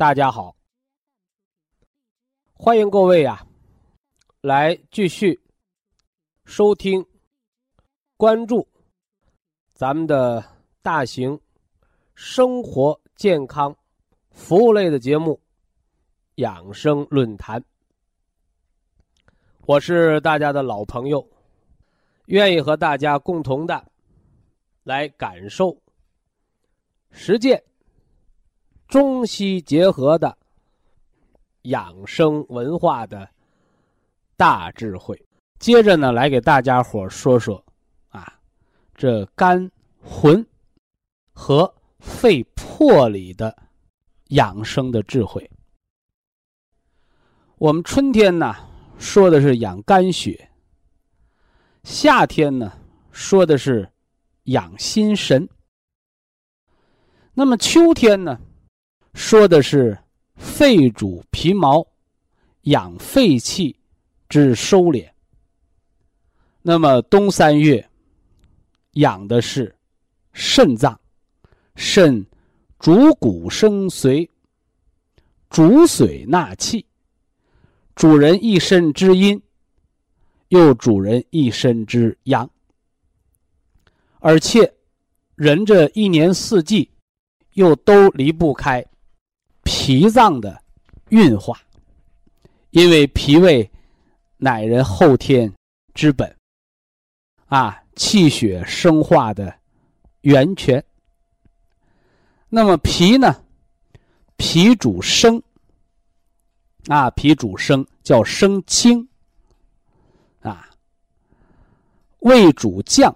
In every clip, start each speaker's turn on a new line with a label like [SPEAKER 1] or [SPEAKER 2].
[SPEAKER 1] 大家好，欢迎各位呀，来继续收听、关注咱们的大型生活健康服务类的节目《养生论坛》。我是大家的老朋友，愿意和大家共同的来感受、实践。中西结合的养生文化的大智慧，接着呢，来给大家伙说说啊，这肝魂和肺魄里的养生的智慧。我们春天呢说的是养肝血，夏天呢说的是养心神，那么秋天呢？说的是肺主皮毛，养肺气之收敛。那么冬三月养的是肾脏，肾主骨生髓，主髓纳气，主人一身之阴，又主人一身之阳。而且人这一年四季又都离不开。脾脏的运化，因为脾胃乃人后天之本，啊，气血生化的源泉。那么脾呢？脾主生，啊，脾主生叫生清，啊，胃主降，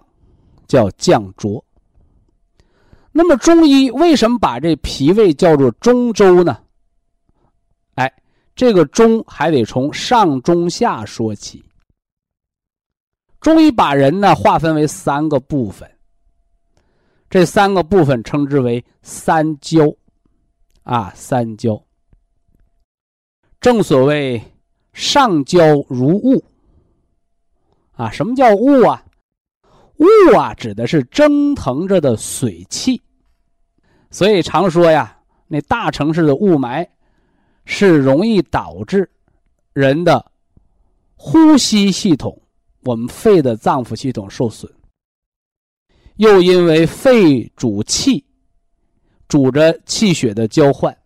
[SPEAKER 1] 叫降浊。那么中医为什么把这脾胃叫做中州呢？哎，这个中还得从上中下说起。中医把人呢划分为三个部分，这三个部分称之为三焦，啊，三焦。正所谓上焦如雾，啊，什么叫雾啊？雾啊，指的是蒸腾着的水汽。所以常说呀，那大城市的雾霾是容易导致人的呼吸系统，我们肺的脏腑系统受损。又因为肺主气，主着气血的交换，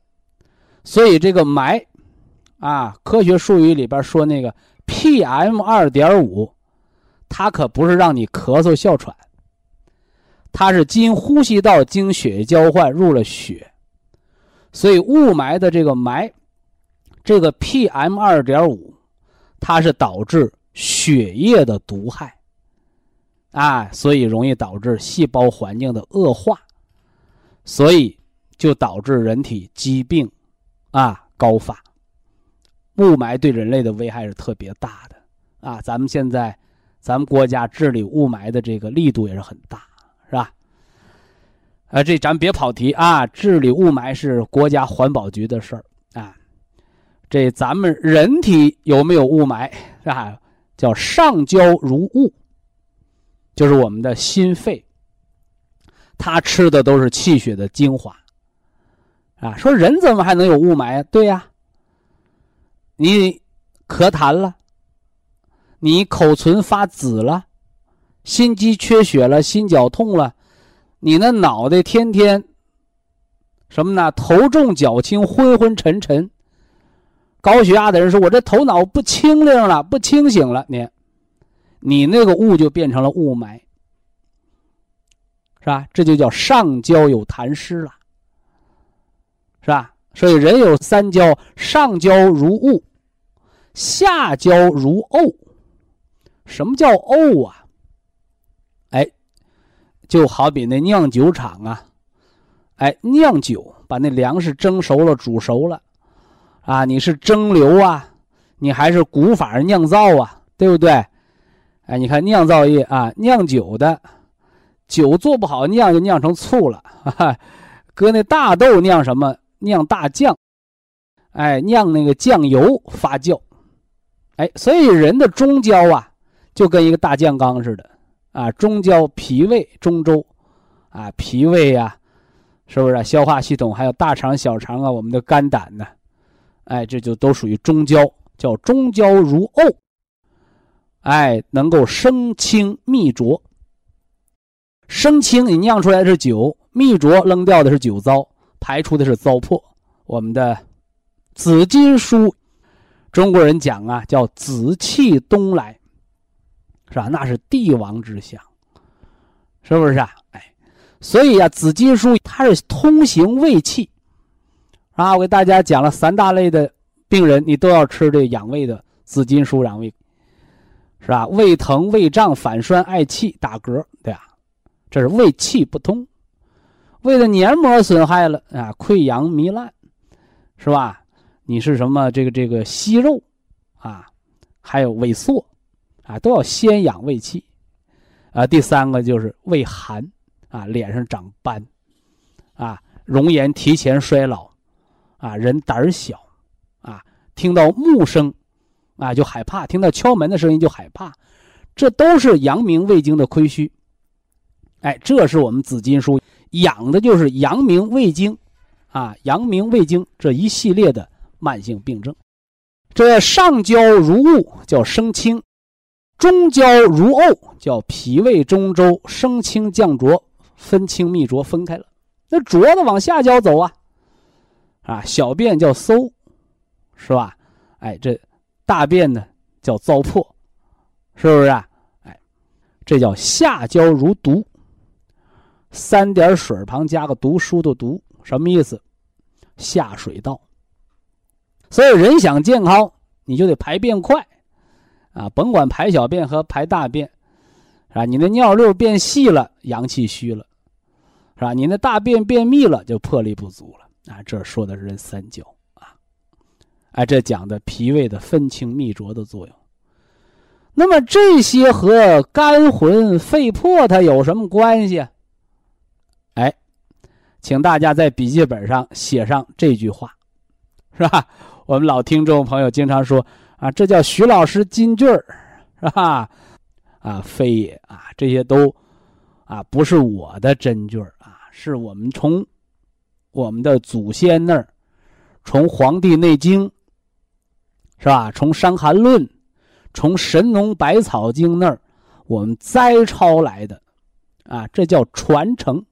[SPEAKER 1] 所以这个霾啊，科学术语里边说那个 PM 二点五。它可不是让你咳嗽哮喘，它是经呼吸道经血液交换入了血，所以雾霾的这个霾，这个 PM 二点五，它是导致血液的毒害，啊，所以容易导致细胞环境的恶化，所以就导致人体疾病啊高发。雾霾对人类的危害是特别大的啊，咱们现在。咱们国家治理雾霾的这个力度也是很大，是吧？啊，这咱别跑题啊！治理雾霾是国家环保局的事儿啊。这咱们人体有没有雾霾是吧？叫上焦如雾，就是我们的心肺，它吃的都是气血的精华啊。说人怎么还能有雾霾？对呀，你咳痰了。你口唇发紫了，心肌缺血了，心绞痛了，你那脑袋天天什么呢？头重脚轻，昏昏沉沉，高血压的人说：“我这头脑不清灵了，不清醒了。”你，你那个雾就变成了雾霾，是吧？这就叫上焦有痰湿了，是吧？所以人有三焦：上焦如雾，下焦如沤。什么叫沤啊？哎，就好比那酿酒厂啊，哎，酿酒把那粮食蒸熟了、煮熟了。啊，你是蒸馏啊，你还是古法酿造啊，对不对？哎，你看酿造业啊，酿酒的酒做不好，酿就酿成醋了。哈哈，搁那大豆酿什么？酿大酱。哎，酿那个酱油发酵。哎，所以人的中焦啊，就跟一个大酱缸似的啊。中焦脾胃中州，啊，脾胃呀，是不是？消化系统还有大肠、小肠啊，我们的肝胆呢？哎，这就都属于中焦，叫中焦如沤。哎，能够生清秘浊。生清你酿出来的是酒，秘浊扔掉的是酒糟，排出的是糟粕。我们的紫金书，中国人讲啊，叫紫气东来，是吧？那是帝王之相，是不是啊？哎，所以啊，紫金书它是通行胃气。啊，我给大家讲了三大类的病人，你都要吃这养胃的紫金书养胃，是吧？胃疼、胃胀、反酸、嗳气、打嗝，对吧？这是胃气不通，胃的黏膜损害了啊，溃疡糜烂，是吧？你是什么？这个这个息肉啊，还有萎缩啊，都要先养胃气啊。第三个就是胃寒啊，脸上长斑啊，容颜提前衰老。啊，人胆儿小，啊，听到木声，啊就害怕；听到敲门的声音就害怕，这都是阳明胃经的亏虚。哎，这是我们紫金书养的就是阳明胃经，啊，阳明胃经这一系列的慢性病症。这上焦如雾叫生清，中焦如沤叫脾胃中周升清降浊，分清泌浊分开了。那浊的往下焦走啊。啊，小便叫馊，是吧？哎，这大便呢叫糟粕，是不是啊？哎，这叫下焦如毒，三点水旁加个读书的读，什么意思？下水道。所以人想健康，你就得排便快，啊，甭管排小便和排大便，是吧？你那尿溜变细了，阳气虚了，是吧？你那大便便秘了，就魄力不足了。啊，这说的是人三焦啊，哎，这讲的脾胃的分清泌浊的作用。那么这些和肝魂、肺魄它有什么关系？哎，请大家在笔记本上写上这句话，是吧？我们老听众朋友经常说啊，这叫徐老师金句儿，是吧？啊，非也啊，这些都啊不是我的真句儿啊，是我们从。我们的祖先那儿，从《黄帝内经》是吧？从《伤寒论》，从《神农百草经》那儿，我们摘抄来的，啊，这叫传承，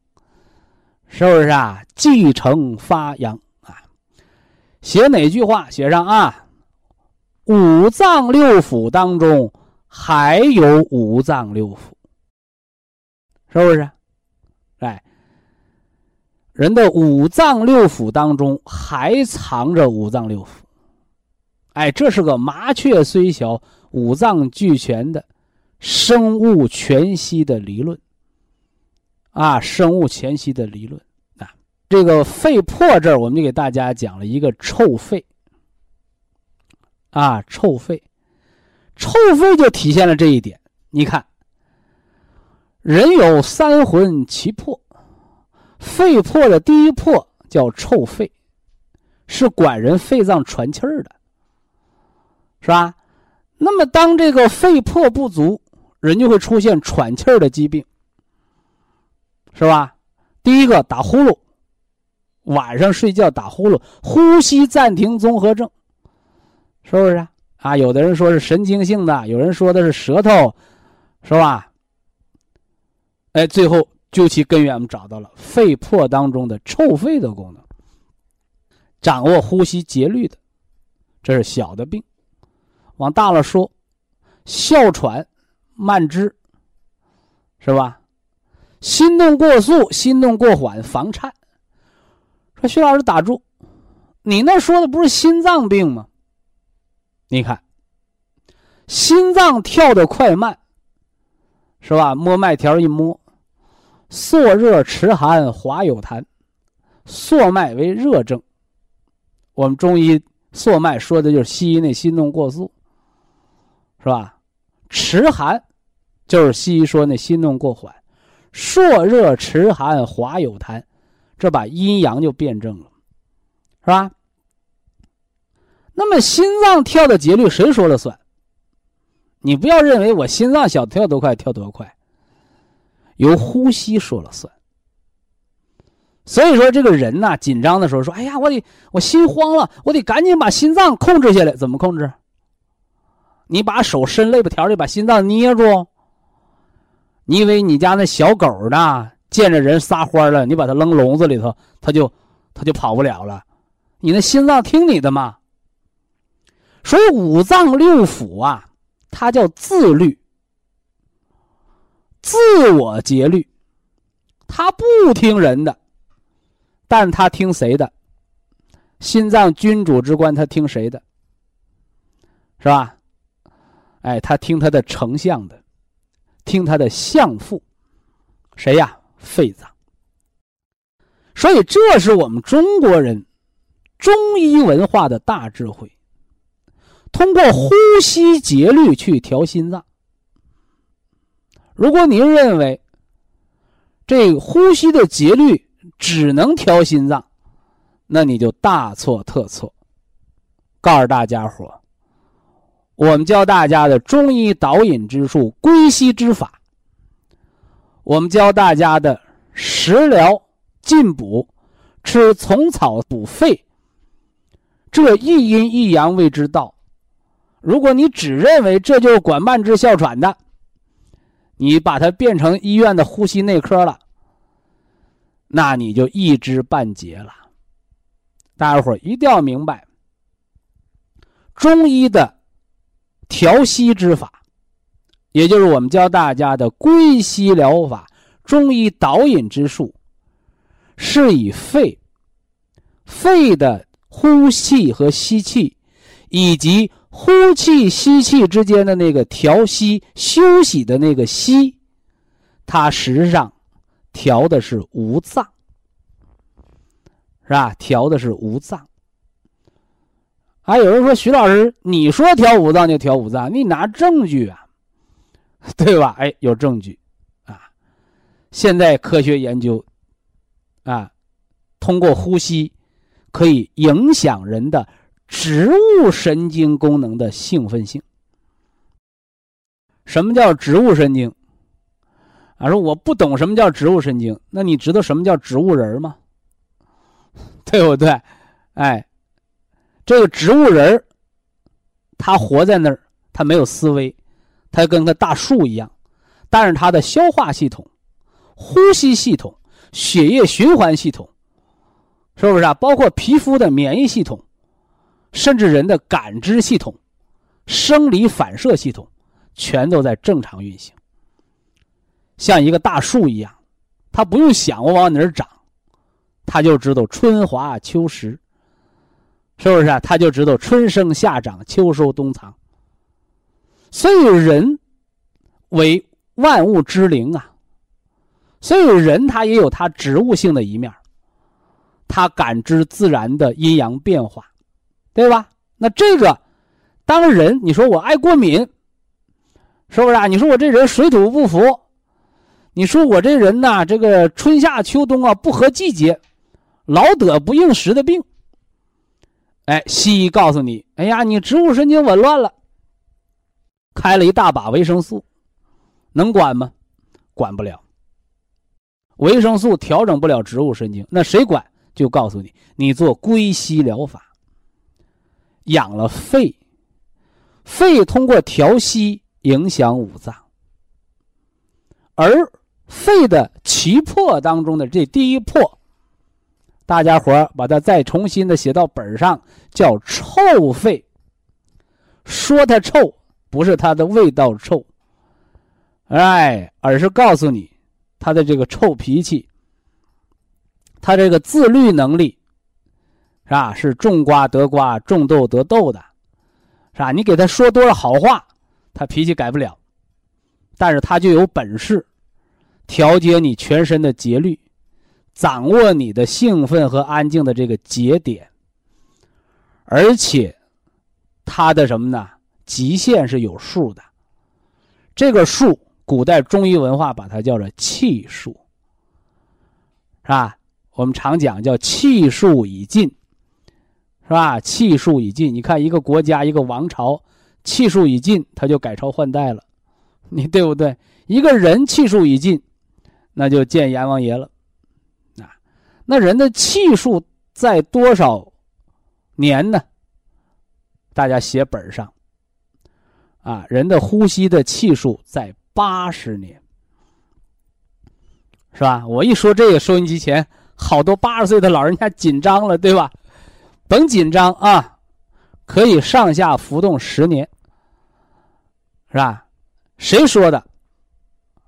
[SPEAKER 1] 是不是啊？继承发扬啊！写哪句话？写上啊！五脏六腑当中还有五脏六腑，是不是？哎。人的五脏六腑当中还藏着五脏六腑，哎，这是个麻雀虽小，五脏俱全的生物全息的理论啊，生物全息的理论啊。这个肺破这儿，我们就给大家讲了一个臭肺啊，臭肺，臭肺就体现了这一点。你看，人有三魂七魄。肺魄的第一魄叫臭肺，是管人肺脏喘气儿的，是吧？那么当这个肺魄不足，人就会出现喘气儿的疾病，是吧？第一个打呼噜，晚上睡觉打呼噜，呼吸暂停综合症，是不是啊？啊，有的人说是神经性的，有人说的是舌头，是吧？哎，最后。究其根源，我们找到了肺魄当中的臭肺的功能，掌握呼吸节律的，这是小的病。往大了说，哮喘、慢支，是吧？心动过速、心动过缓、房颤。说徐老师打住，你那说的不是心脏病吗？你看，心脏跳的快慢，是吧？摸脉条一摸，缩热迟寒，滑有痰，缩脉为热症。我们中医缩脉说的就是西医那心动过速，是吧？迟寒就是西医说那心动过缓，朔热迟寒，滑有痰，这把阴阳就辩证了，是吧？那么心脏跳的节律谁说了算？你不要认为我心脏想跳多快跳多快，由呼吸说了算。所以说，这个人呐，紧张的时候说：“哎呀，我得我心慌了，我得赶紧把心脏控制下来。怎么控制？你把手伸肋巴条里，把心脏捏住。你以为你家那小狗呢，见着人撒欢了，你把它扔笼子里头，它就它就跑不了了。你那心脏听你的吗？”所以五脏六腑啊，它叫自律、自我节律，它不听人的，但它听谁的？心脏君主之官，他听谁的？是吧？哎，他听他的丞相的，听他的相父，谁呀？肺脏。所以，这是我们中国人中医文化的大智慧。通过呼吸节律去调心脏。如果您认为这呼吸的节律只能调心脏，那你就大错特错。告诉大家伙，我们教大家的中医导引之术、归息之法，我们教大家的食疗进补、吃虫草补肺，这一阴一阳谓之道。如果你只认为这就是管慢支哮喘的，你把它变成医院的呼吸内科了，那你就一知半解了。大家伙一定要明白，中医的调息之法，也就是我们教大家的归息疗法、中医导引之术，是以肺、肺的呼气和吸气，以及呼气、吸气之间的那个调息、休息的那个息，它实际上调的是五脏，是吧？调的是五脏。还有人说：“徐老师，你说调五脏就调五脏，你拿证据啊？对吧？”哎，有证据啊！现在科学研究啊，通过呼吸可以影响人的。植物神经功能的兴奋性。什么叫植物神经？啊，说我不懂什么叫植物神经，那你知道什么叫植物人吗？对不对？哎，这个植物人他活在那儿，他没有思维，他跟个大树一样，但是他的消化系统、呼吸系统、血液循环系统，是不是啊？包括皮肤的免疫系统。甚至人的感知系统、生理反射系统，全都在正常运行。像一个大树一样，它不用想我往哪儿长，它就知道春华秋实，是不是啊？它就知道春生夏长秋收冬藏。所以人为万物之灵啊，所以人他也有他植物性的一面，他感知自然的阴阳变化。对吧？那这个，当人你说我爱过敏，是不是啊？你说我这人水土不服，你说我这人呐，这个春夏秋冬啊不合季节，老得不应时的病。哎，西医告诉你，哎呀，你植物神经紊乱了，开了一大把维生素，能管吗？管不了。维生素调整不了植物神经，那谁管？就告诉你，你做归西疗法。养了肺，肺通过调息影响五脏，而肺的七魄当中的这第一魄，大家伙把它再重新的写到本上，叫臭肺，说它臭，不是它的味道臭，哎，而是告诉你它的这个臭脾气，它这个自律能力，是吧？是种瓜得瓜，种豆得豆的，是吧？你给他说多少好话，他脾气改不了，但是他就有本事调节你全身的节律，掌握你的兴奋和安静的这个节点，而且。他的什么呢？极限是有数的，这个数，古代中医文化把它叫做气数，是吧？我们常讲叫气数已尽，是吧？气数已尽，你看一个国家一个王朝气数已尽，他就改朝换代了，你对不对？一个人气数已尽，那就见阎王爷了，啊，那人的气数在多少年呢？大家写本上，啊，人的呼吸的气数在八十年，是吧？我一说这个，收音机前好多八十岁的老人家紧张了，对吧？甭紧张啊，可以上下浮动十年，是吧？谁说的？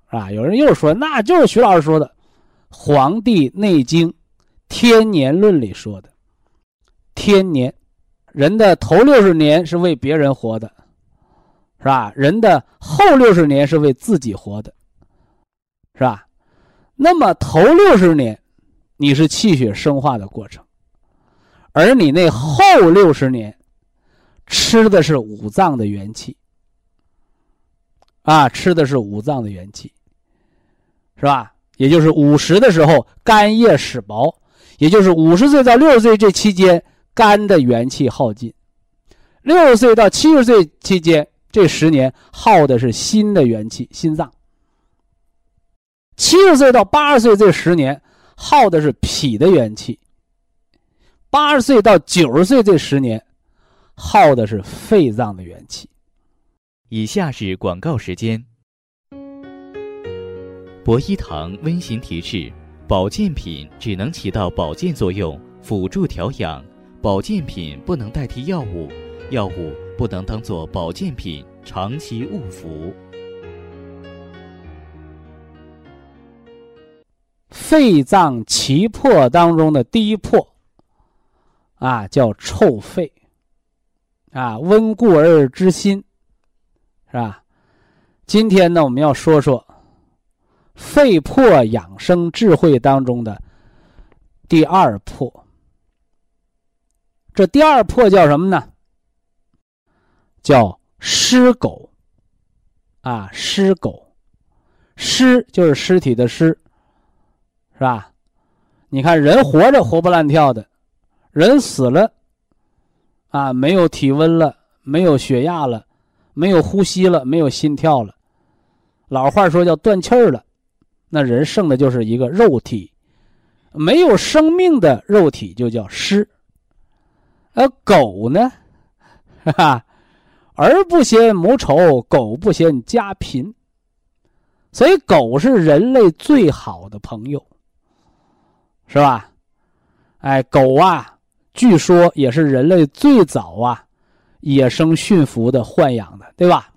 [SPEAKER 1] 啊，有人又说，那就是徐老师说的，《黄帝内经·天年论》里说的，天年。人的头六十年是为别人活的，是吧？人的后六十年是为自己活的，是吧？那么头六十年，你是气血生化的过程，而你那后六十年，吃的是五脏的元气，啊，吃的是五脏的元气，是吧？也就是五十的时候，肝叶始薄，也就是五十岁到六十岁这期间。肝的元气耗尽，六十岁到七十岁期间，这十年耗的是心的元气，心脏；七十岁到八十岁这十年耗的是脾的元气；八十岁到九十岁这十年耗的是肺脏的元气。
[SPEAKER 2] 以下是广告时间。博一堂温馨提示：保健品只能起到保健作用，辅助调养。保健品不能代替药物，药物不能当做保健品长期误服。
[SPEAKER 1] 肺脏七魄当中的第一魄，啊，叫臭肺，啊，温故而知新，是吧？今天呢，我们要说说肺魄养生智慧当中的第二魄。这第二魄叫什么呢？叫尸狗。啊，尸狗，尸就是尸体的尸，是吧？你看人活着活蹦乱跳的，人死了，啊，没有体温了，没有血压了，没有呼吸了，没有心跳了，老话说叫断气儿了，那人剩的就是一个肉体，没有生命的肉体就叫尸。而狗呢，哈哈，儿不嫌母丑，狗不嫌家贫。所以狗是人类最好的朋友，是吧？哎，狗啊，据说也是人类最早啊野生驯服的豢养的，对吧？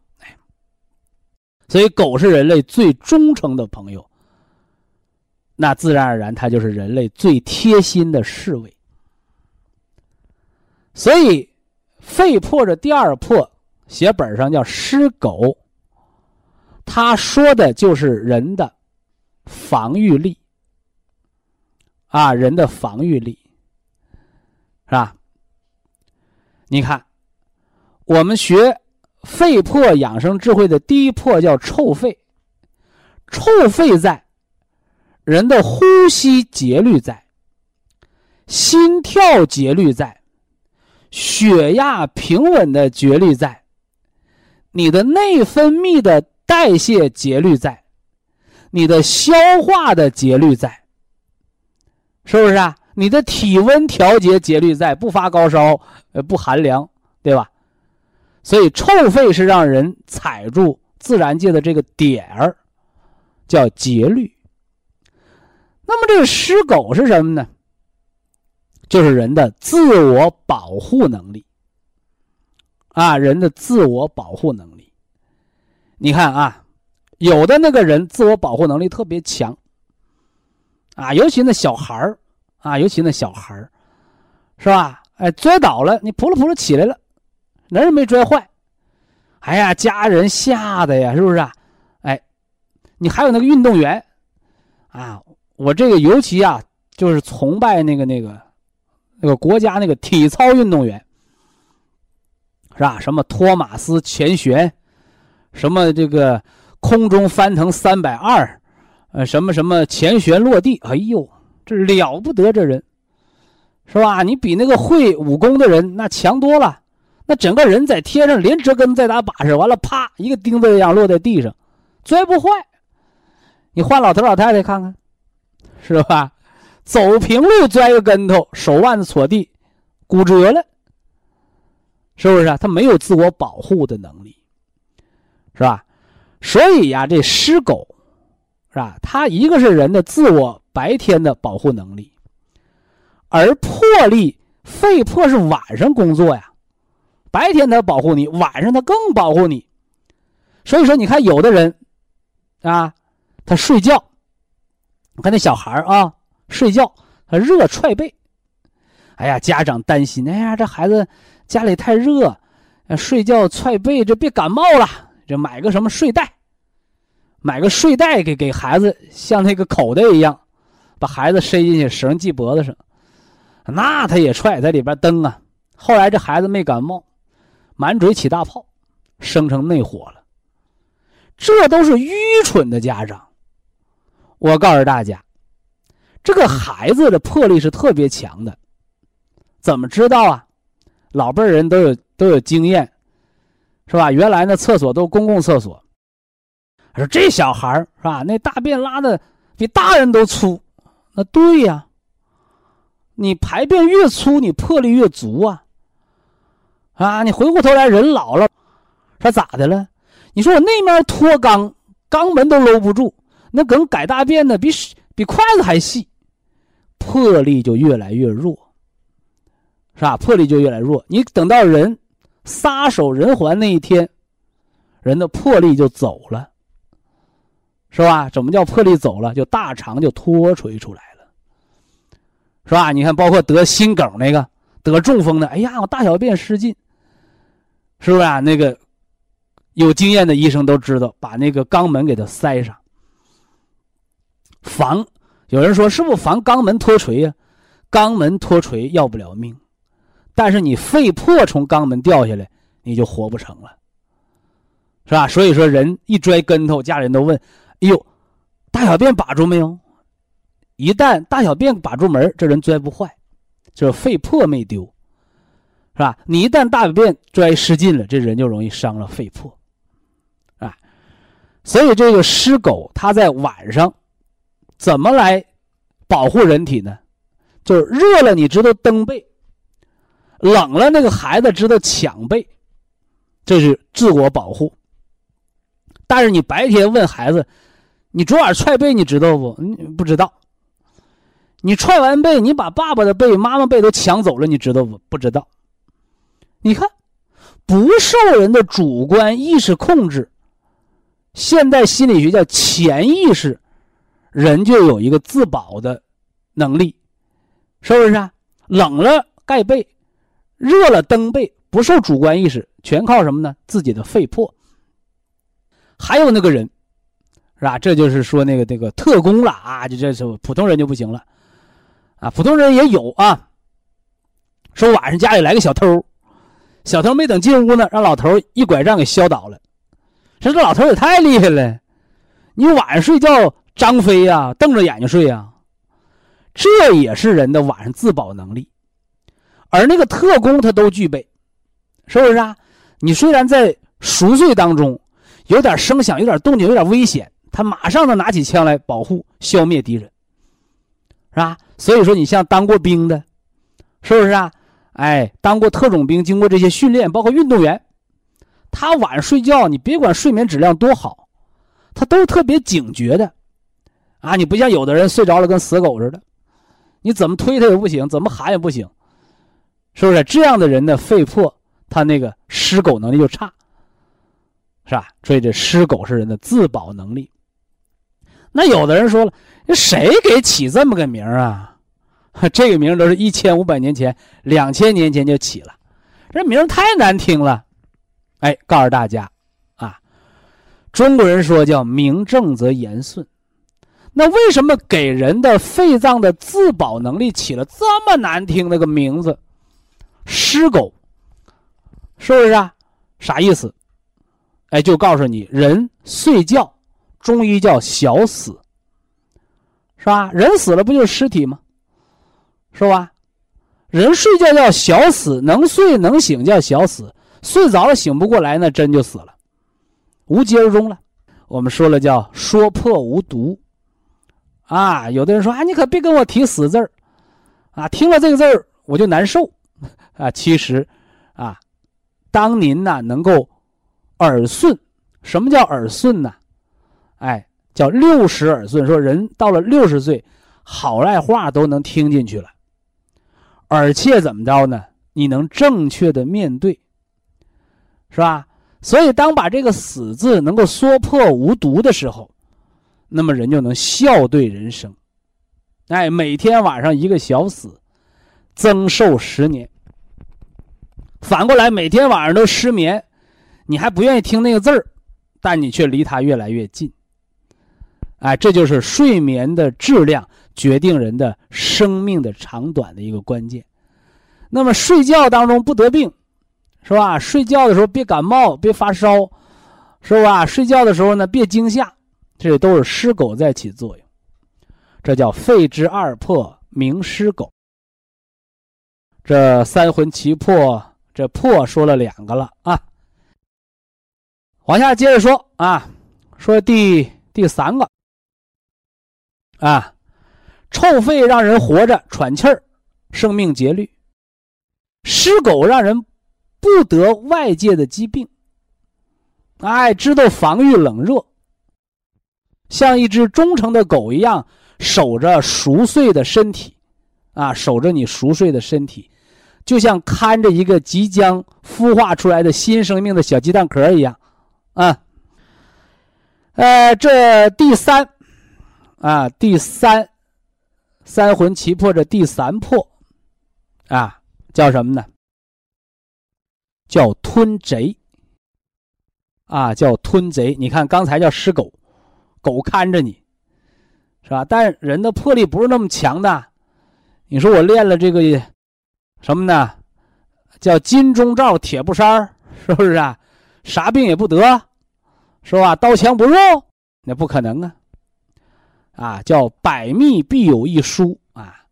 [SPEAKER 1] 所以狗是人类最忠诚的朋友，那自然而然它就是人类最贴心的侍卫。所以，肺破的第二破，写本上叫尸狗。他说的就是人的防御力啊，人的防御力，是吧？你看，我们学肺魄养生智慧的第一魄叫臭肺，臭肺在，人的呼吸节律在，心跳节律在。血压平稳的节律在，你的内分泌的代谢节律在，你的消化的节律在，是不是啊？你的体温调节节律在，不发高烧，呃，不寒凉，对吧？所以臭肺是让人踩住自然界的这个点儿，叫节律。那么这个尸狗是什么呢？就是人的自我保护能力，啊人的自我保护能力。你看啊，有的那个人自我保护能力特别强，啊，尤其那小孩儿啊，尤其那小孩儿，是吧？哎，摔倒了，你扑噜扑噜起来了，哪儿也没摔坏。哎呀，家人吓得呀，是不是啊？哎，你还有那个运动员，啊，我这个尤其啊，就是崇拜那个那个那个国家那个体操运动员，是吧？什么托马斯前旋，什么这个空中翻腾三百二，呃，什么什么前旋落地，哎呦，这了不得，这人。是吧？你比那个会武功的人那强多了，那整个人在天上连折根再打把式，完了啪一个钉子一样落在地上，摔不坏。你换老头老太太看看，是吧？走平路摔个跟头，手腕子戳地，骨折了，是不是啊？他没有自我保护的能力，是吧？所以呀，这尸狗，是吧？它一个是人的自我白天的保护能力。而魄力、肺魄是晚上工作呀，白天他保护你，晚上他更保护你。所以说，你看有的人，啊，他睡觉，你看那小孩啊，睡觉他热踹被，哎呀，家长担心，哎呀，这孩子家里太热，睡觉踹被，这别感冒了，就买个什么睡袋，买个睡袋给给孩子，像那个口袋一样，把孩子塞进去，绳系脖子上。那他也踹在里边蹬啊，后来这孩子没感冒，满嘴起大泡，生成内火了。这都是愚蠢的家长。我告诉大家，这个孩子的魄力是特别强的。怎么知道啊？老辈人都有都有经验，是吧？原来那厕所都公共厕所。说这小孩是吧？那大便拉的比大人都粗，那对呀。你排便越粗，你魄力越足啊！啊，你回过头来，人老了，说咋的了？你说我那面脱肛，肛门都搂不住，那梗改大便呢，比比筷子还细，魄力就越来越弱，是吧？魄力就越来越弱。你等到人撒手人寰那一天，人的魄力就走了，是吧？怎么叫魄力走了？就大肠就脱垂出来了。是吧？你看，包括得心梗那个，得中风的，哎呀，我大小便失禁，是不是啊？那个有经验的医生都知道，把那个肛门给它塞上，防。有人说，是不是防肛门脱垂呀？肛门脱垂要不了命，但是你肺破从肛门掉下来，你就活不成了，是吧？所以说，人一摔跟头，家人都问：“哎呦，大小便把住没有？”一旦大小便把住门，这人拽不坏，就是肺破没丢，是吧？你一旦大小便拽失禁了，这人就容易伤了肺破，啊。所以这个湿狗，它在晚上怎么来保护人体呢？就是热了，你知道蹬被；冷了，那个孩子知道抢被，这是自我保护。但是你白天问孩子，你昨晚踹被，你知道不？你不知道。你踹完被，你把爸爸的被、妈妈被都抢走了，你知道不？不知道。你看，不受人的主观意识控制，现代心理学叫潜意识，人就有一个自保的能力，是不是啊？冷了盖被，热了蹬被，不受主观意识，全靠什么呢？自己的肺魄。还有那个人，是吧？这就是说那个那个特工了啊！就这是普通人就不行了。啊，普通人也有啊。说晚上家里来个小偷，小偷没等进屋呢，让老头一拐杖给削倒了。说这老头也太厉害了，你晚上睡觉张飞呀，瞪着眼睛睡呀，这也是人的晚上自保能力。而那个特工他都具备，是不是啊？你虽然在熟睡当中，有点声响、有点动静、有点危险，他马上能拿起枪来保护、消灭敌人，是吧？所以说，你像当过兵的，是不是啊？哎，当过特种兵，经过这些训练，包括运动员，他晚上睡觉，你别管睡眠质量多好，他都特别警觉的，啊，你不像有的人睡着了跟死狗似的，你怎么推他也不行，怎么喊也不行，是不是？这样的人的肺魄他那个失狗能力就差，是吧？所以这失狗是人的自保能力。那有的人说了，谁给起这么个名啊？这个名都是一千五百年前、两千年前就起了，这名太难听了。哎，告诉大家，啊，中国人说叫名正则言顺。那为什么给人的肺脏的自保能力起了这么难听的个名字？尸狗，是不是啊？啥意思？哎，就告诉你，人睡觉，中医叫小死，是吧？人死了不就是尸体吗？是吧？人睡觉叫小死，能睡能醒叫小死，睡着了醒不过来，那真就死了，无疾而终了。我们说了叫说破无毒。啊，有的人说啊，你可别跟我提死字儿，啊，听了这个字儿我就难受，啊，其实，啊，当您呢能够耳顺，什么叫耳顺呢？哎，叫六十耳顺，说人到了六十岁，好赖话都能听进去了，而且怎么着呢？你能正确的面对，是吧？所以当把这个死字能够说破无毒的时候。那么人就能笑对人生，哎，每天晚上一个小死，增寿十年。反过来，每天晚上都失眠，你还不愿意听那个字儿，但你却离他越来越近。哎，这就是睡眠的质量决定人的生命的长短的一个关键。那么睡觉当中不得病，是吧？睡觉的时候别感冒，别发烧，是吧？睡觉的时候呢，别惊吓。这都是尸狗在起作用，这叫肺之二破，名尸狗。这三魂七魄，这魄说了两个了啊。往下接着说啊，说第第三个啊，臭肺让人活着喘气儿，生命节律；尸狗让人不得外界的疾病，哎，知道防御冷热。像一只忠诚的狗一样守着熟睡的身体，啊，守着你熟睡的身体，就像看着一个即将孵化出来的新生命的小鸡蛋壳一样，啊，呃，这第三，啊，第三，三魂七魄这第三魄，啊，叫什么呢？叫吞贼，啊，叫吞贼。你看刚才叫尸狗。狗看着你，是吧？但人的魄力不是那么强的。你说我练了这个什么呢？叫金钟罩铁布衫是不是啊？啥病也不得，是吧？刀枪不入，那不可能啊！啊，叫百密必有一疏啊！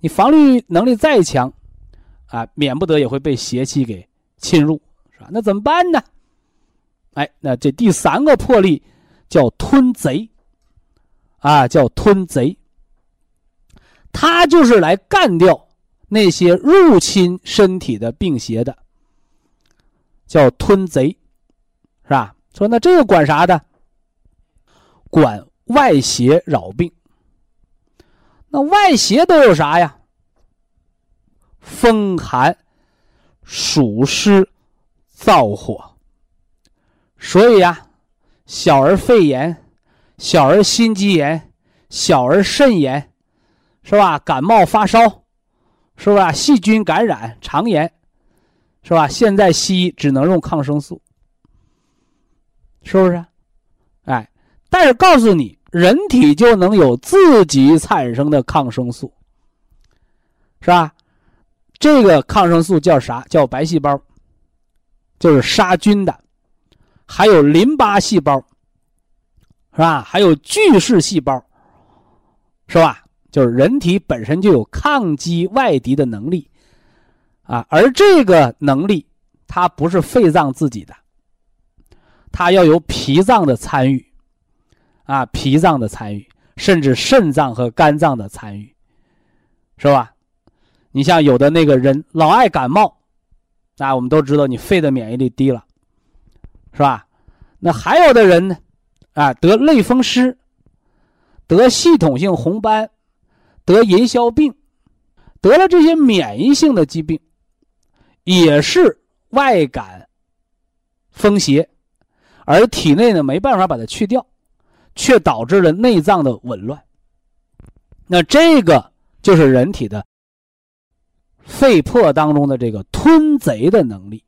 [SPEAKER 1] 你防御能力再强，啊，免不得也会被邪气给侵入，是吧？那怎么办呢？哎，那这第三个魄力。叫吞贼，啊，叫吞贼。他就是来干掉那些入侵身体的病邪的，叫吞贼，是吧？说那这个管啥的？管外邪扰病。那外邪都有啥呀？风寒、暑湿、燥火。所以呀。小儿肺炎，小儿心肌炎，小儿肾炎，是吧？感冒发烧，是吧？细菌感染、肠炎，是吧？现在西医只能用抗生素，是不是？哎，但是告诉你，人体就能有自己产生的抗生素，是吧？这个抗生素叫啥？叫白细胞，就是杀菌的。还有淋巴细胞，是吧？还有巨噬细胞，是吧？就是人体本身就有抗击外敌的能力，啊，而这个能力它不是肺脏自己的，它要有脾脏的参与，啊，脾脏的参与，甚至肾脏和肝脏的参与，是吧？你像有的那个人老爱感冒，啊，我们都知道你肺的免疫力低了。是吧？那还有的人呢，啊，得类风湿，得系统性红斑，得银屑病，得了这些免疫性的疾病，也是外感风邪，而体内呢没办法把它去掉，却导致了内脏的紊乱。那这个就是人体的肺魄当中的这个吞贼的能力。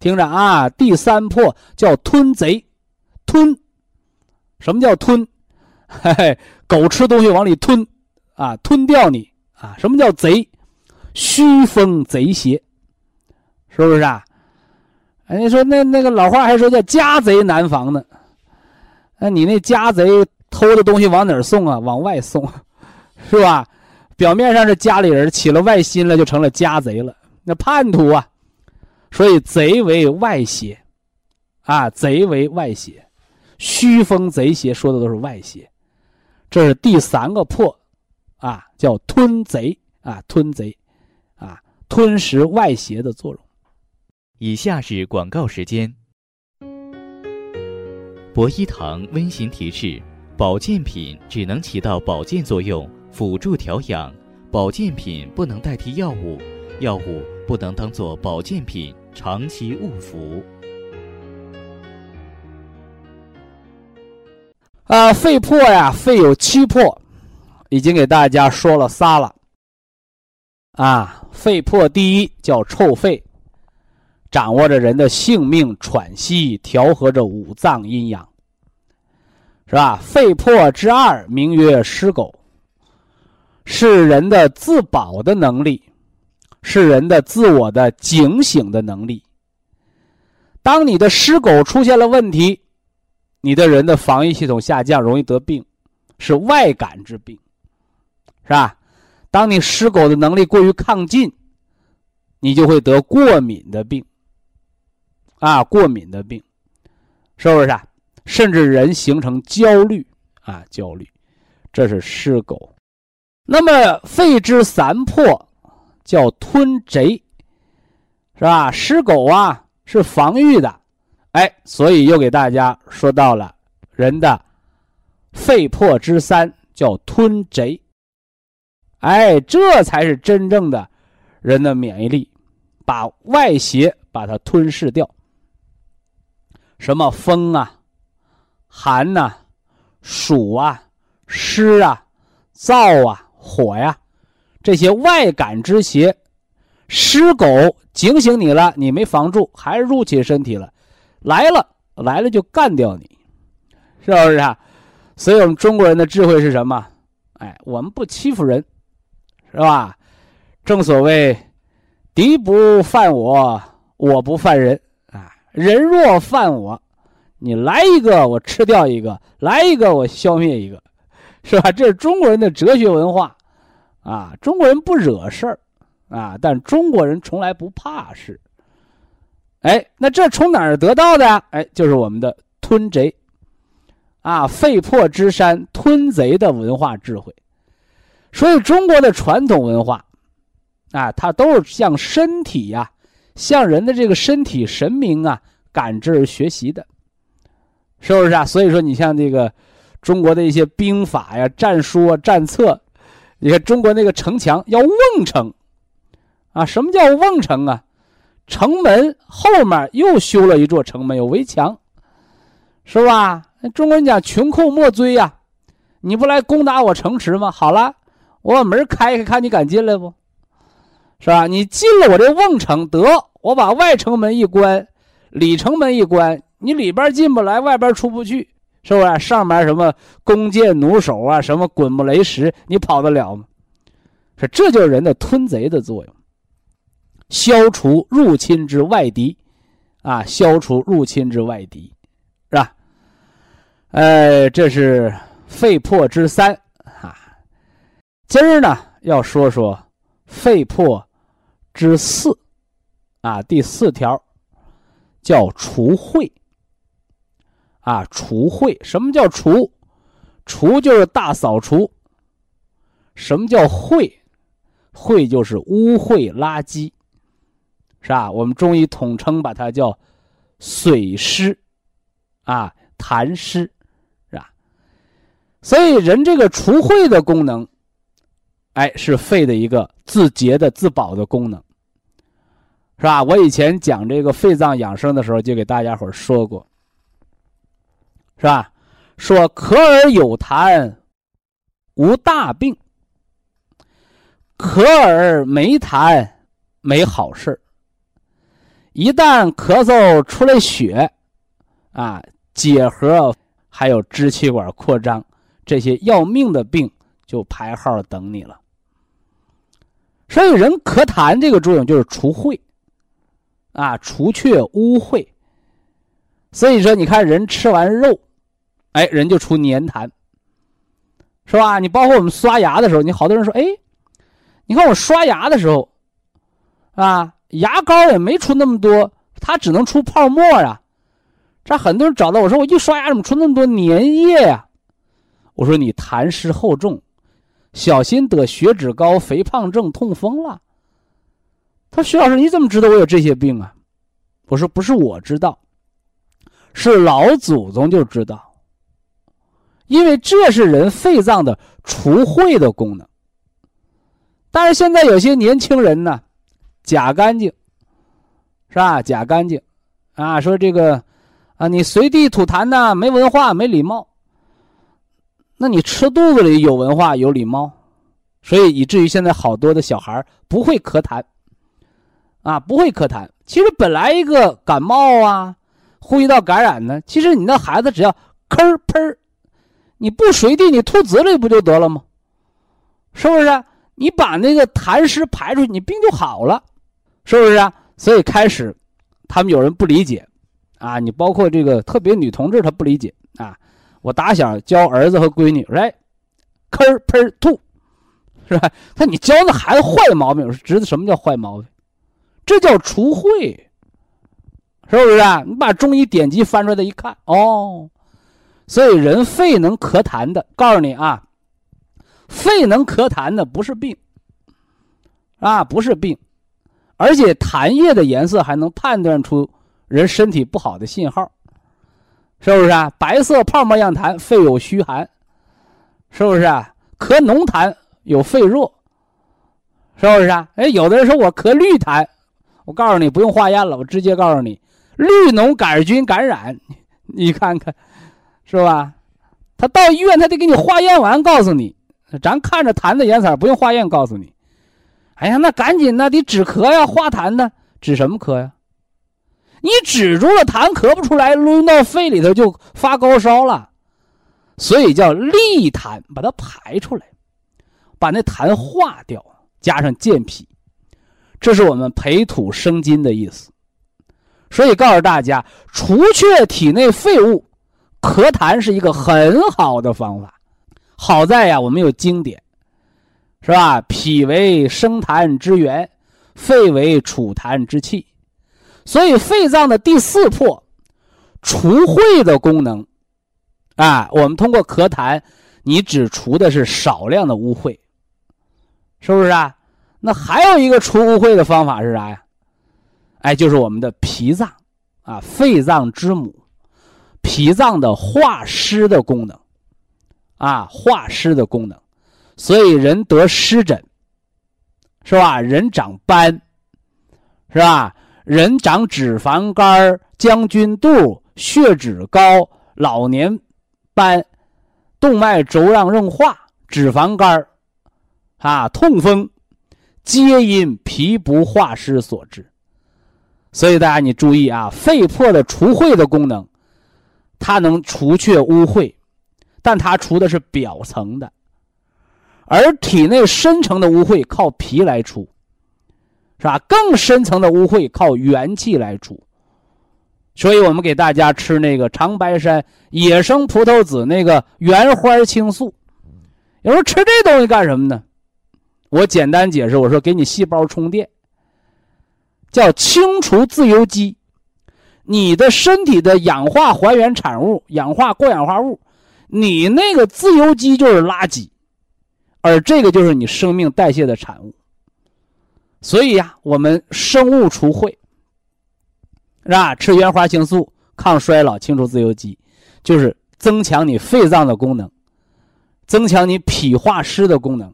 [SPEAKER 1] 听着啊，第三魄叫吞贼，吞，什么叫吞？嘿嘿，狗吃东西往里吞，啊，吞掉你啊！什么叫贼？虚风贼邪，是不是啊？人家说那那个老话还说叫家贼难防呢，那你那家贼偷的东西往哪儿送啊？往外送，是吧？表面上是家里人，起了外心了，就成了家贼了，那叛徒啊！所以贼为外邪，啊，贼为外邪，虚风贼邪说的都是外邪。这是第三个破，啊，叫吞贼啊，吞贼，啊，吞食外邪的作用。
[SPEAKER 2] 以下是广告时间。博一堂温馨提示：保健品只能起到保健作用，辅助调养；保健品不能代替药物，药物不能当做保健品长期误服。
[SPEAKER 1] 啊，肺破呀，肺有七破，已经给大家说了仨了。啊，肺破第一叫臭肺，掌握着人的性命、喘息，调和着五脏阴阳，是吧？肺魄之二名曰尸狗，是人的自保的能力，是人的自我的警醒的能力。当你的尸狗出现了问题。你的人的防御系统下降，容易得病，是外感之病，是吧？当你尸狗的能力过于亢进，你就会得过敏的病，啊，过敏的病，是不是？啊？甚至人形成焦虑啊，焦虑，这是湿狗。那么肺之三魄叫吞贼，是吧？湿狗啊是防御的。哎，所以又给大家说到了人的肺魄之三，叫吞贼。哎，这才是真正的人的免疫力，把外邪把它吞噬掉。什么风啊、寒呐、暑啊、湿啊、燥啊、火呀，这些外感之邪，湿狗警醒你了，你没防住，还是入侵身体了。来了，来了就干掉你，是不是啊？所以我们中国人的智慧是什么？哎，我们不欺负人，是吧？正所谓，敌不犯我，我不犯人。人若犯我，你来一个我吃掉一个，来一个我消灭一个，是吧？这是中国人的哲学文化啊。中国人不惹事儿啊，但中国人从来不怕事。哎，那这从哪儿得到的？哎，就是我们的吞贼，啊，肺破之山吞贼的文化智慧。所以中国的传统文化，啊，它都是向身体呀，向人的这个身体神明啊感知而学习的，是不是啊？所以说，你像这个中国的一些兵法呀、战书啊、战策，你看中国那个城墙要瓮城，啊，什么叫瓮城啊？城门后面又修了一座城门，有围墙，是吧？中国人讲“穷寇莫追”呀，你不来攻打我城池吗？好了，我把门开开，看你敢进来不？是吧？你进了我这瓮城，得我把外城门一关，里城门一关，你里边进不来，外边出不去，是不是？上面什么弓箭弩手啊，什么滚木雷石，你跑得了吗？是，这就是人的吞贼的作用。消除入侵之外敌，啊，消除入侵之外敌，是吧？呃，这是肺魄之三啊。今儿呢，要说说肺魄之四啊，第四条叫除秽啊，除秽。什么叫除？除就是大扫除。什么叫秽？秽就是污秽垃圾。是吧？我们中医统称把它叫水湿，啊，痰湿，是吧？所以人这个除秽的功能，哎，是肺的一个自洁的、自保的功能。是吧？我以前讲这个肺脏养生的时候，就给大家伙说过，是吧？说咳而有痰，无大病；咳而没痰，没好事一旦咳嗽出来血，啊，结核还有支气管扩张这些要命的病就排号等你了。所以，人咳痰这个作用就是除秽，啊，除却污秽。所以说，你看人吃完肉，哎，人就出粘痰，是吧？你包括我们刷牙的时候，你好多人说，哎，你看我刷牙的时候，啊，牙膏也没出那么多，它只能出泡沫啊。这很多人找到我说，我一刷牙怎么出那么多粘液呀？我说你痰湿厚重。小心得血脂高、肥胖症、痛风了。他说：“徐老师，你怎么知道我有这些病啊？”我说：“不是我知道，是老祖宗就知道。因为这是人肺脏的除秽的功能。但是现在有些年轻人呢，假干净，是吧？假干净，啊，说这个，啊，你随地吐痰呢，没文化，没礼貌。”那你吃肚子里有文化有礼貌，所以以至于现在好多的小孩不会咳痰，啊，不会咳痰。其实本来一个感冒啊，呼吸道感染呢，其实你那孩子只要咳喷儿你不随地你吐嘴里不就得了吗？是不是？你把那个痰湿排出去，你病就好了，是不是啊？所以开始，他们有人不理解，啊，你包括这个特别女同志她不理解。我打小教儿子和闺女，来，咳喷吐，是吧？他你教那孩子坏毛病，我说侄子什么叫坏毛病？这叫除秽，是不是啊？你把中医典籍翻出来一看，哦，所以人肺能咳痰的，告诉你啊，肺能咳痰的不是病，啊，不是病，而且痰液的颜色还能判断出人身体不好的信号。是不是啊？白色泡沫样痰，肺有虚寒，是不是啊？咳浓痰有肺弱，是不是啊？哎，有的人说我咳绿痰，我告诉你不用化验了，我直接告诉你，绿脓杆菌感染，你看看，是吧？他到医院他得给你化验完告诉你，咱看着痰的颜色不用化验告诉你。哎呀，那赶紧的，得止咳呀，化痰呢，止什么咳呀？你止住了痰，咳不出来，抡到肺里头就发高烧了，所以叫利痰，把它排出来，把那痰化掉，加上健脾，这是我们培土生金的意思。所以告诉大家，除却体内废物，咳痰是一个很好的方法。好在呀，我们有经典，是吧？脾为生痰之源，肺为储痰之器。所以，肺脏的第四魄，除秽的功能，啊，我们通过咳痰，你只除的是少量的污秽，是不是啊？那还有一个除污秽的方法是啥呀？哎，就是我们的脾脏，啊，肺脏之母，脾脏的化湿的功能，啊，化湿的功能。所以，人得湿疹，是吧？人长斑，是吧？人长脂肪肝、将军肚、血脂高、老年斑、动脉粥样硬化、脂肪肝啊，痛风，皆因脾不化湿所致。所以大家你注意啊，肺魄的除秽的功能，它能除却污秽，但它除的是表层的，而体内深层的污秽靠脾来除。是吧？更深层的污秽靠元气来除，所以我们给大家吃那个长白山野生葡萄籽那个原花青素。有人吃这东西干什么呢？我简单解释，我说给你细胞充电，叫清除自由基，你的身体的氧化还原产物、氧化过氧化物，你那个自由基就是垃圾，而这个就是你生命代谢的产物。所以呀，我们生物除秽，是吧？吃原花青素抗衰老、清除自由基，就是增强你肺脏的功能，增强你脾化湿的功能，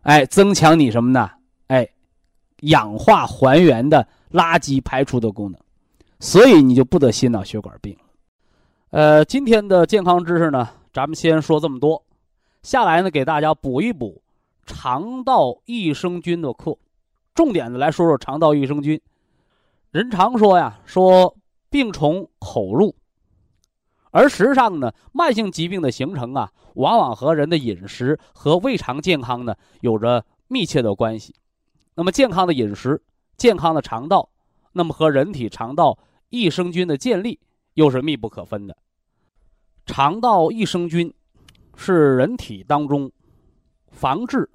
[SPEAKER 1] 哎，增强你什么呢？哎，氧化还原的垃圾排出的功能，所以你就不得心脑血管病了。呃，今天的健康知识呢，咱们先说这么多。下来呢，给大家补一补肠道益生菌的课，重点的来说说肠道益生菌。人常说呀，说病从口入，而实际上呢，慢性疾病的形成啊，往往和人的饮食和胃肠健康呢有着密切的关系。那么，健康的饮食、健康的肠道，那么和人体肠道益生菌的建立又是密不可分的。肠道益生菌。是人体当中防治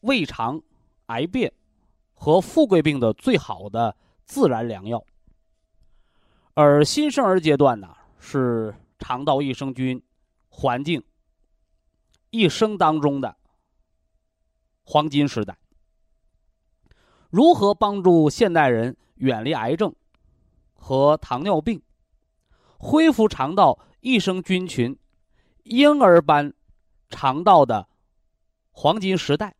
[SPEAKER 1] 胃肠癌变和富贵病的最好的自然良药。而新生儿阶段呢，是肠道益生菌环境一生当中的黄金时代。如何帮助现代人远离癌症和糖尿病，恢复肠道益生菌群？婴儿般肠道的黄金时代，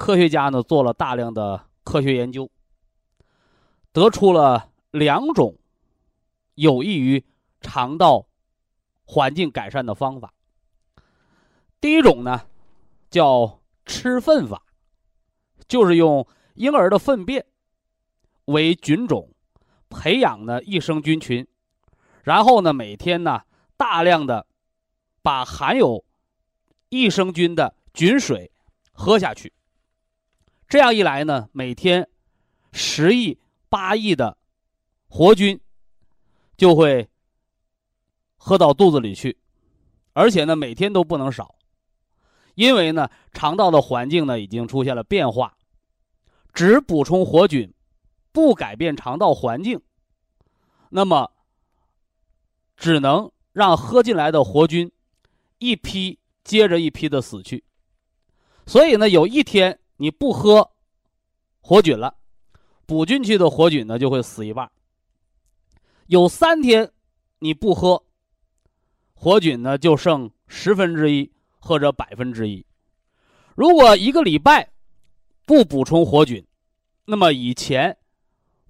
[SPEAKER 1] 科学家呢做了大量的科学研究，得出了两种有益于肠道环境改善的方法。第一种呢叫吃粪法，就是用婴儿的粪便为菌种，培养呢益生菌群，然后呢每天呢大量的。把含有益生菌的菌水喝下去，这样一来呢，每天十亿、八亿的活菌就会喝到肚子里去，而且呢，每天都不能少，因为呢，肠道的环境呢已经出现了变化，只补充活菌，不改变肠道环境，那么只能让喝进来的活菌。一批接着一批的死去，所以呢，有一天你不喝活菌了，补进去的活菌呢就会死一半。有三天你不喝活菌呢，就剩十分之一或者百分之一。如果一个礼拜不补充活菌，那么以前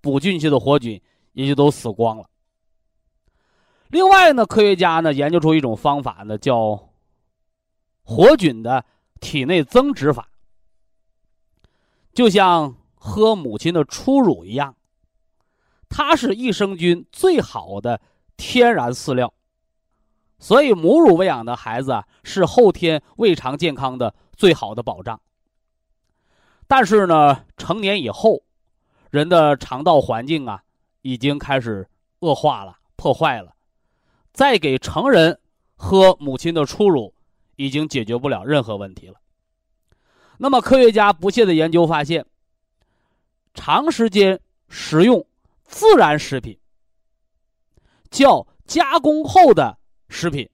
[SPEAKER 1] 补进去的活菌也就都死光了。另外呢，科学家呢研究出一种方法呢，叫活菌的体内增殖法，就像喝母亲的初乳一样，它是益生菌最好的天然饲料，所以母乳喂养的孩子啊，是后天胃肠健康的最好的保障。但是呢，成年以后，人的肠道环境啊，已经开始恶化了，破坏了。再给成人喝母亲的初乳，已经解决不了任何问题了。那么，科学家不懈的研究发现，长时间食用自然食品，较加工后的食品，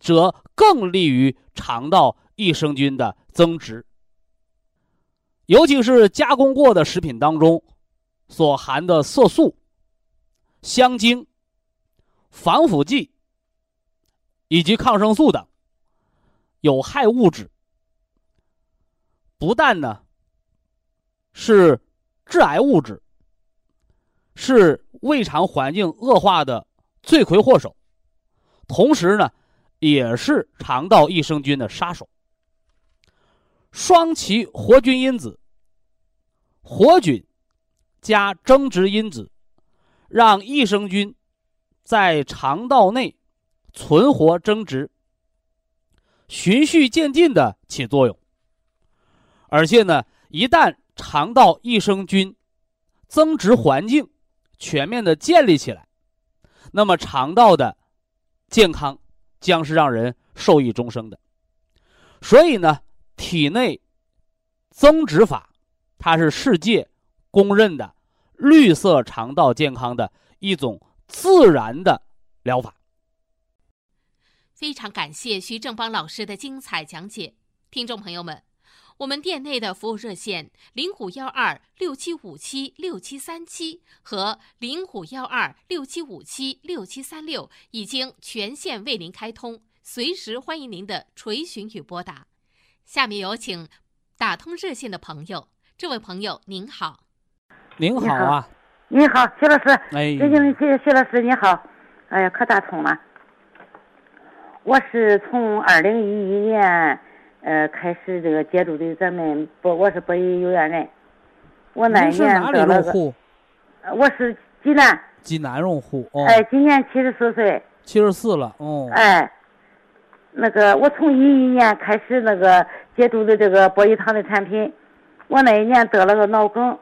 [SPEAKER 1] 则更利于肠道益生菌的增殖。尤其是加工过的食品当中，所含的色素、香精。防腐剂以及抗生素等有害物质，不但呢是致癌物质，是胃肠环境恶化的罪魁祸首，同时呢也是肠道益生菌的杀手。双歧活菌因子、活菌加增殖因子，让益生菌。在肠道内存活增殖，循序渐进的起作用。而且呢，一旦肠道益生菌增殖环境全面的建立起来，那么肠道的健康将是让人受益终生的。所以呢，体内增殖法，它是世界公认的绿色肠道健康的一种。自然的疗法。
[SPEAKER 3] 非常感谢徐正邦老师的精彩讲解，听众朋友们，我们店内的服务热线零五幺二六七五七六七三七和零五幺二六七五七六七三六已经全线为您开通，随时欢迎您的垂询与拨打。下面有请打通热线的朋友。这位朋友您好，
[SPEAKER 1] 您好啊，
[SPEAKER 4] 你好，徐老师，
[SPEAKER 1] 哎，
[SPEAKER 4] 谢谢你，谢谢徐老师，你好，哎呀，可打通了。我是从二零一一年，呃，开始这个接触的咱们博，我是博医有缘人。我那
[SPEAKER 1] 一
[SPEAKER 4] 年得了个，
[SPEAKER 1] 用户？
[SPEAKER 4] 呃我是济南，
[SPEAKER 1] 济南用户哦，
[SPEAKER 4] 哎，今年七十四岁，
[SPEAKER 1] 七十四了哦，
[SPEAKER 4] 哎，那个我从一一年开始那个接触的这个博医堂的产品，我那一年得了个脑梗，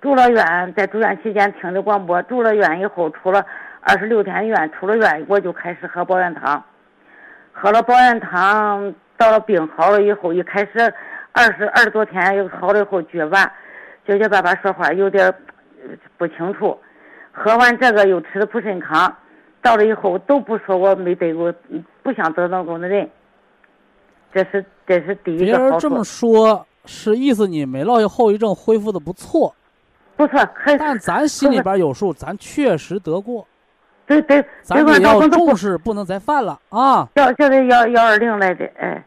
[SPEAKER 4] 住了院，在住院期间听的广播，住了院以后出了二十六天院，出了院我就开始喝保元汤，喝了保元汤，到了病好了以后，一开始二十二十多天又好了以后撅巴，结结巴巴说话有点呃不清楚，喝完这个又吃的普参康。到了以后都不说我没得过，嗯不想得脑梗的人。这是这是第一
[SPEAKER 1] 别
[SPEAKER 4] 个好处
[SPEAKER 1] 人这么，说，是意思你没落下后遗症，恢复的不错，
[SPEAKER 4] 不错，可以。
[SPEAKER 1] 但咱心里边有数，咱确实得过，
[SPEAKER 4] 对对，
[SPEAKER 1] 咱
[SPEAKER 4] 这个
[SPEAKER 1] 也要重视，不能再犯了啊。
[SPEAKER 4] 要叫的幺幺二零来的，哎。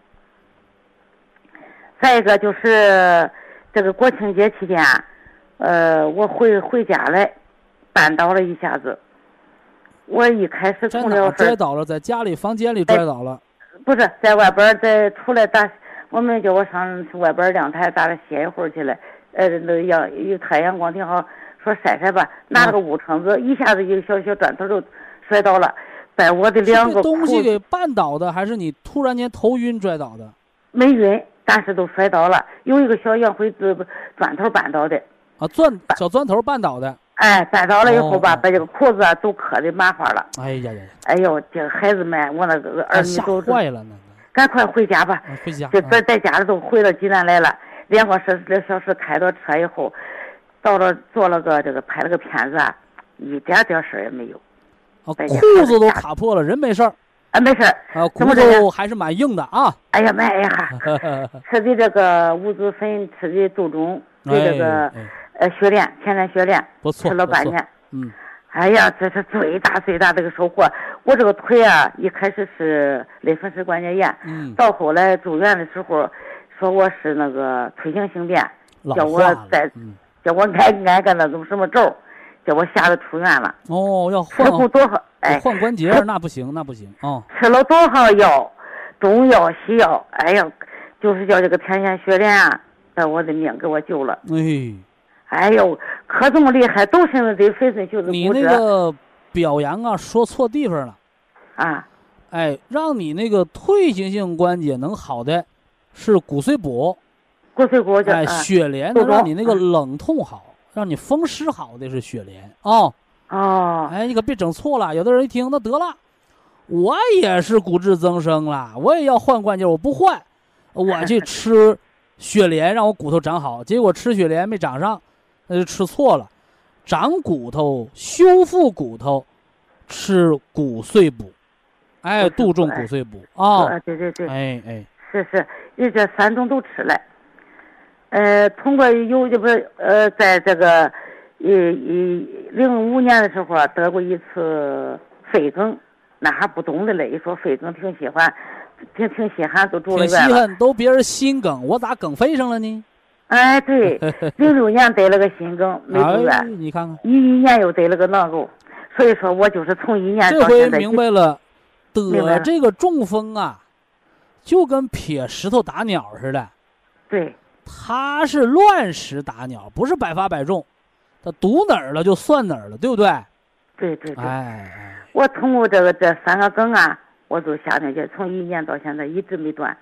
[SPEAKER 4] 再一个就是这个国庆节期间，呃，我回回家来，绊倒了一下子。我一开始
[SPEAKER 1] 在哪摔倒了？在家里房间里摔倒了。
[SPEAKER 4] 不是在外边儿，在出来打，我们叫我上外边儿阳台打了歇一会儿去了。呃，那阳有太阳光挺好，说晒晒吧，拿了个五成子，一下子一个小小砖头就摔倒了，把我的两个
[SPEAKER 1] 东西给绊倒的，还是你突然间头晕摔倒的？
[SPEAKER 4] 没晕，但是都摔倒了，有一个小洋灰子砖头绊倒的。
[SPEAKER 1] 啊，钻小砖头绊倒的。
[SPEAKER 4] 哎，绊倒了以后吧，
[SPEAKER 1] 哦
[SPEAKER 4] 把这个裤子啊都磕的麻花了。
[SPEAKER 1] 哎呀呀，
[SPEAKER 4] 哎呦，这个孩子们，我那个儿
[SPEAKER 1] 啊吓
[SPEAKER 4] 女都
[SPEAKER 1] 坏了呢。
[SPEAKER 4] 赶快回家吧。
[SPEAKER 1] 啊回家。
[SPEAKER 4] 这
[SPEAKER 1] 啊
[SPEAKER 4] 在在家里都回到济南来了，两个小两小时开到车以后，到了做了个这个拍了个片子啊，一点点事儿也没有。
[SPEAKER 1] 啊，裤子都卡破了，人没事儿
[SPEAKER 4] 啊，没事儿。
[SPEAKER 1] 啊，骨头还是蛮硬的啊。
[SPEAKER 4] 哎呀妈呀，吃的 这个五子粉，吃的杜仲，对这个呃血莲，天天血莲，
[SPEAKER 1] 不错，
[SPEAKER 4] 吃了半年。
[SPEAKER 1] 嗯，
[SPEAKER 4] 哎呀，这是最大最大的一个收获。我这个腿啊，一开始是类风湿关节炎，
[SPEAKER 1] 嗯，
[SPEAKER 4] 到后来住院的时候，说我是那个退行性变，叫我
[SPEAKER 1] 化
[SPEAKER 4] 叫我挨挨个那种什么咒，叫我吓得出院了。
[SPEAKER 1] 哦，要
[SPEAKER 4] 吃
[SPEAKER 1] 换
[SPEAKER 4] 过多少？哎，
[SPEAKER 1] 换关节那不行，那不行啊。
[SPEAKER 4] 吃了多少药，中药西药，哎呀，就是叫这个天仙雪莲啊，把我的命给我救了。
[SPEAKER 1] 哎，
[SPEAKER 4] 哎呦，可这么厉害，都现在得翡翠袖子
[SPEAKER 1] 你
[SPEAKER 4] 骨折
[SPEAKER 1] 那个表扬啊说错地方了。
[SPEAKER 4] 啊！
[SPEAKER 1] 哎，让你那个退行性关节能好的是骨髓补，
[SPEAKER 4] 骨髓骨就
[SPEAKER 1] 哎，
[SPEAKER 4] 啊，
[SPEAKER 1] 雪莲能让你那个
[SPEAKER 4] 嗯。
[SPEAKER 1] 冷痛好，让你风湿好的是雪莲。啊。
[SPEAKER 4] 哦，
[SPEAKER 1] 哎，你可别整错了。有的人一听，那得了，我也是骨质增生了，我也要换关节，我不换，我去吃雪莲让我骨头长好，结果吃雪莲没长上，那就吃错了。长骨头、修复骨头，吃骨碎补，哎，杜仲骨碎补啊，
[SPEAKER 4] 啊，对对对，
[SPEAKER 1] 哎哎，
[SPEAKER 4] 是是，你这三种都吃了。呃，通过有这不是呃，在这个呃一零五年的时候啊得过一次肺梗，那还不懂的嘞，一说肺梗挺喜欢，挺挺稀罕，都住了院了。
[SPEAKER 1] 罕，都别人心梗，我咋梗肺上了呢？
[SPEAKER 4] 哎，对，零六年得了个心梗，没住
[SPEAKER 1] 哎，
[SPEAKER 4] 院，
[SPEAKER 1] 你看看，
[SPEAKER 4] 一一年又得了个脑梗，所以说我就是从一年
[SPEAKER 1] 这回
[SPEAKER 4] 到现在
[SPEAKER 1] 明白了，得这个中风啊，就跟撇石头打鸟似的，
[SPEAKER 4] 对
[SPEAKER 1] 它是乱石打鸟，不是百发百中，他堵哪儿了就算哪儿了，对不对？
[SPEAKER 4] 对对对。我通过这个这三个梗啊，我就下进去，从一年到现在一直没断，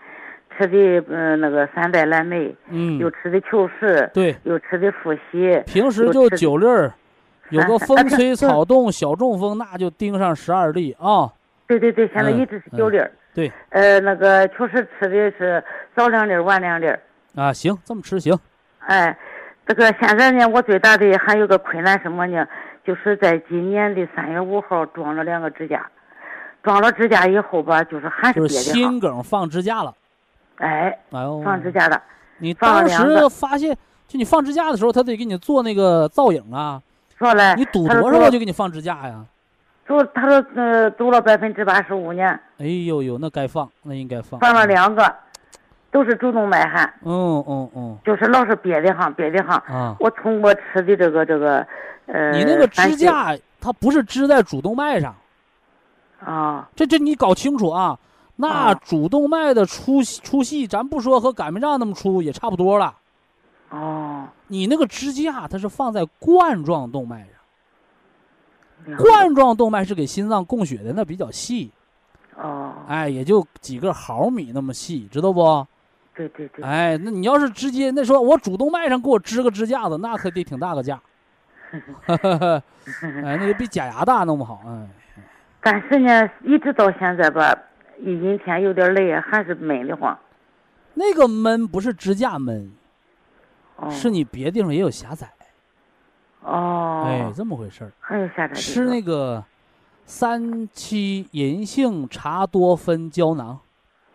[SPEAKER 4] 吃的嗯那个三代蓝莓，
[SPEAKER 1] 嗯，
[SPEAKER 4] 又吃的球石，
[SPEAKER 1] 对，
[SPEAKER 4] 又吃的复习，
[SPEAKER 1] 平时就九粒儿，有个
[SPEAKER 4] 哎
[SPEAKER 1] 风吹草动小中风，那就盯上十二粒啊。
[SPEAKER 4] 对对对，现在
[SPEAKER 1] 嗯
[SPEAKER 4] 一直是九粒儿。
[SPEAKER 1] 对
[SPEAKER 4] 呃，那个球石吃的是早两粒儿，晚两粒儿。
[SPEAKER 1] 啊，行，这么吃行。
[SPEAKER 4] 哎，这个现在呢，我最大的还有个困难什么呢？就是在今年的三月五号装了两个支架，装了支架以后吧，就是还是
[SPEAKER 1] 就。心梗放支架了。
[SPEAKER 4] 哎，
[SPEAKER 1] 哎呦，
[SPEAKER 4] 放支架了。
[SPEAKER 1] 你当时发现，就你放支架的时候，他得给你做那个造影啊。
[SPEAKER 4] 说嘞，
[SPEAKER 1] 你堵多少我就给你放支架呀？
[SPEAKER 4] 堵，他说呃堵了百分之八十五呢，
[SPEAKER 1] 哎呦呦，那该放，那应该放。
[SPEAKER 4] 放了两个，都是主动脉哈，
[SPEAKER 1] 嗯嗯嗯
[SPEAKER 4] 就是老是憋得慌，憋得慌。
[SPEAKER 1] 啊，
[SPEAKER 4] 我通过吃的这个这个，呃，
[SPEAKER 1] 你那个支架它不是支在主动脉上，
[SPEAKER 4] 啊，
[SPEAKER 1] 这这你搞清楚啊。那
[SPEAKER 4] 啊。
[SPEAKER 1] 主动脉的粗细粗细，咱不说和擀面杖那么粗，也差不多了。
[SPEAKER 4] 哦，
[SPEAKER 1] 你那个支架它是放在冠状动脉上，冠状动脉是给心脏供血的，那比较细，
[SPEAKER 4] 哦，
[SPEAKER 1] 哎，也就几个毫米那么细，知道不？
[SPEAKER 4] 对对对，
[SPEAKER 1] 哎，那你要是直接那说我主动脉上给我支个支架子，那可得挺大个架，哎，那个比假牙大弄不好，哎，
[SPEAKER 4] 但是呢，一直到现在吧，一阴天有点累，还是闷得慌。
[SPEAKER 1] 那个闷不是支架闷，
[SPEAKER 4] 哦，
[SPEAKER 1] 是你别地方也有狭窄，
[SPEAKER 4] 哦，
[SPEAKER 1] 哎，这么回事儿。
[SPEAKER 4] 还有狭窄
[SPEAKER 1] 吃那个三七银杏茶多酚胶囊，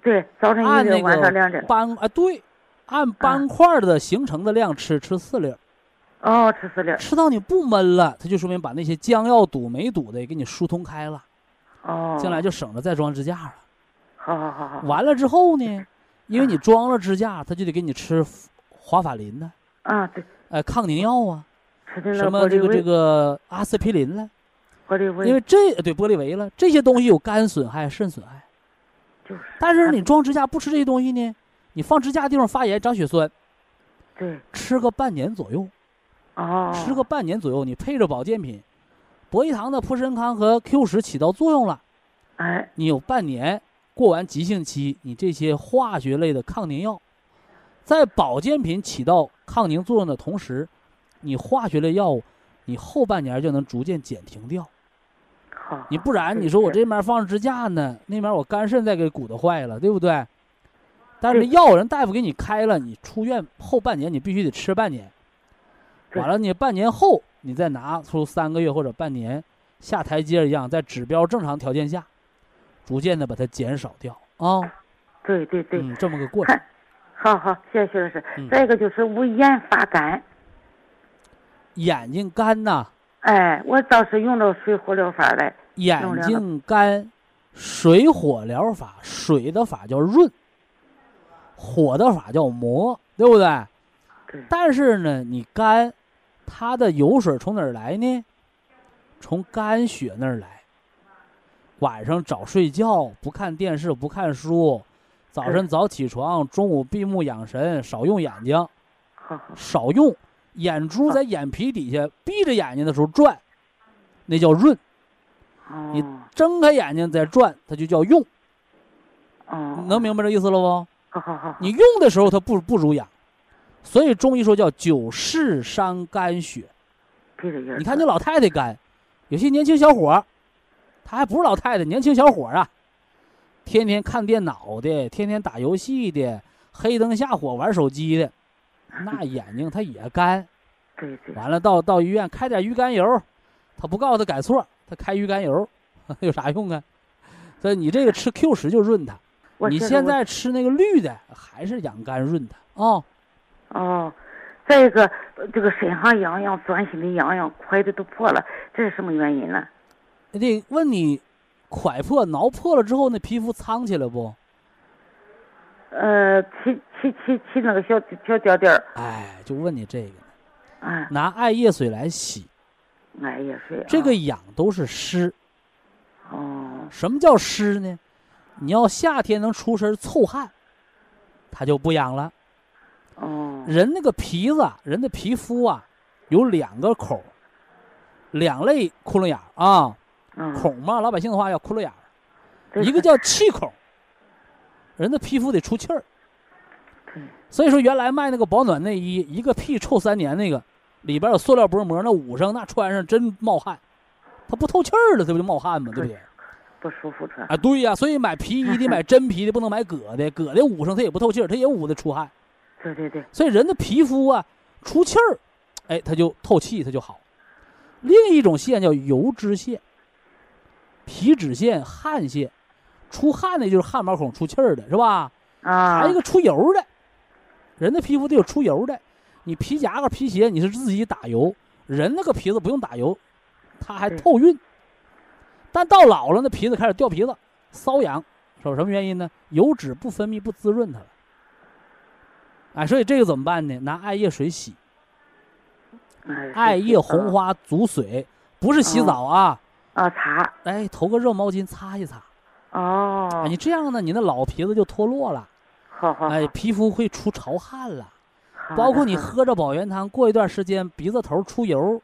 [SPEAKER 4] 对，早晨一粒，晚上两
[SPEAKER 1] 个
[SPEAKER 4] 粒。
[SPEAKER 1] 斑啊，对，按斑块儿的形成的量吃，吃四粒儿，
[SPEAKER 4] 哦，吃四粒。
[SPEAKER 1] 吃到你不闷了，它就说明把那些将要堵没堵的也给你疏通开了，
[SPEAKER 4] 哦，
[SPEAKER 1] 将来就省着再装支架了。
[SPEAKER 4] 好好好好。
[SPEAKER 1] 完了之后呢，因为你装了支架，它就得给你吃华法林呢，
[SPEAKER 4] 啊，对，
[SPEAKER 1] 呃，抗凝药啊，什么这个这个阿司匹林了，
[SPEAKER 4] 玻璃维，
[SPEAKER 1] 因为这对玻璃维了，这些东西有肝损害、肾损害。
[SPEAKER 4] 就是。
[SPEAKER 1] 但是你装支架不吃这些东西呢，你放支架地方发炎长血栓，
[SPEAKER 4] 对，
[SPEAKER 1] 吃个半年左右，
[SPEAKER 4] 哦，
[SPEAKER 1] 吃个半年左右，你配着保健品，博益堂的普参康和 Q 十起到作用了，
[SPEAKER 4] 哎，
[SPEAKER 1] 你有半年过完急性期，你这些化学类的抗凝药，在保健品起到抗凝作用的同时，你化学类药物，你后半年就能逐渐减停掉。
[SPEAKER 4] 好。
[SPEAKER 1] 你不然你说我
[SPEAKER 4] 是
[SPEAKER 1] 这边放支架呢，那边我肝肾再给鼓捣坏了，对不对？但是药人大夫给你开了，你出院后半年你必须得吃半年。完了，你半年后你再拿出三个月或者半年下台阶一样，在指标正常条件下，逐渐的把它减少掉啊。
[SPEAKER 4] 对对对，
[SPEAKER 1] 嗯，这么个过程。
[SPEAKER 4] 好好，谢谢徐老师
[SPEAKER 1] 嗯。
[SPEAKER 4] 再一个就是我眼发干，
[SPEAKER 1] 眼睛干呐，
[SPEAKER 4] 哎，我倒是用着水火疗法来，
[SPEAKER 1] 眼睛干，水火疗法，水的法叫润，火的法叫磨，对不对？
[SPEAKER 4] 对，
[SPEAKER 1] 但是呢，你肝，它的油水从哪儿来呢？从肝血那儿来。晚上早睡觉，不看电视，不看书，早晨早起床，中午闭目养神，少用眼睛，少用眼珠在眼皮底下闭着眼睛的时候转，那叫润；你
[SPEAKER 4] 哦，
[SPEAKER 1] 睁开眼睛再转，它就叫用。
[SPEAKER 4] 哦，
[SPEAKER 1] 能明白这意思了不？
[SPEAKER 4] 好好好，
[SPEAKER 1] 你用的时候它不不如养，所以中医说叫久视伤肝血。你看那老太太肝，有些年轻小伙儿，他还不是老太太，年轻小伙儿啊，天天看电脑的，天天打游戏的，黑灯瞎火玩手机的，那眼睛他也干。完了到到医院开点鱼肝油，他不告诉他改错，他开鱼肝油，有啥用啊？所以你这个吃 Q 十就润它，你现在吃那个绿的还是养肝润它啊。
[SPEAKER 4] 哦，再一个呃这个身上痒痒，钻心的痒痒，快的都破了，这是什么原因呢？
[SPEAKER 1] 得问你，蒯破挠破了之后，那皮肤苍起来不？
[SPEAKER 4] 呃，起起起起那个小小点点儿，
[SPEAKER 1] 哎，就问你这个呢，
[SPEAKER 4] 啊，
[SPEAKER 1] 拿艾叶水来洗，
[SPEAKER 4] 哎也是
[SPEAKER 1] 这个
[SPEAKER 4] 啊
[SPEAKER 1] 痒都是湿。
[SPEAKER 4] 哦，
[SPEAKER 1] 什么叫湿呢？你要夏天能出身臭汗，它就不痒了。
[SPEAKER 4] 哦，
[SPEAKER 1] 人那个皮子啊，人的皮肤啊，有两个孔，两类窟窿眼儿啊，
[SPEAKER 4] 嗯，
[SPEAKER 1] 孔嘛，老百姓的话叫窟窿眼儿，一个叫气孔，人的皮肤得出气儿。
[SPEAKER 4] 对
[SPEAKER 1] 所以说，原来卖那个保暖内衣，一个屁臭三年，那个里边有塑料薄膜，那捂上那穿上真冒汗，它不透气儿了，这不就冒汗吗？对不对？
[SPEAKER 4] 不舒服穿，
[SPEAKER 1] 啊，对呀、所以买皮衣得买真皮的，不能买革的，革的捂上它也不透气儿，它也捂得出汗。
[SPEAKER 4] 对对对，
[SPEAKER 1] 所以人的皮肤啊，出气儿，哎，它就透气，它就好。另一种线叫油脂线、皮脂腺、汗腺，出汗的就是汗毛孔出气儿的，是吧？
[SPEAKER 4] 啊，
[SPEAKER 1] 还有一个出油的，人的皮肤得有出油的。你皮夹克、皮鞋你是自己打油，人那个皮子不用打油，它还透晕。但到老了，那皮子开始掉皮子、瘙痒，是什么原因呢？油脂不分泌不滋润它了。哎，所以这个怎么办呢？拿艾叶水洗，
[SPEAKER 4] 哎
[SPEAKER 1] 艾叶红。花煮水，不是洗澡啊，
[SPEAKER 4] 啊，擦。
[SPEAKER 1] 哎，投个热毛巾擦一擦。
[SPEAKER 4] 哦
[SPEAKER 1] 哎，。你这样呢，你那老皮子就脱落了，
[SPEAKER 4] 好好。
[SPEAKER 1] 哎，皮肤会出潮汗了。
[SPEAKER 4] 好
[SPEAKER 1] 包括你喝着保元汤，过一段时间鼻子头出油，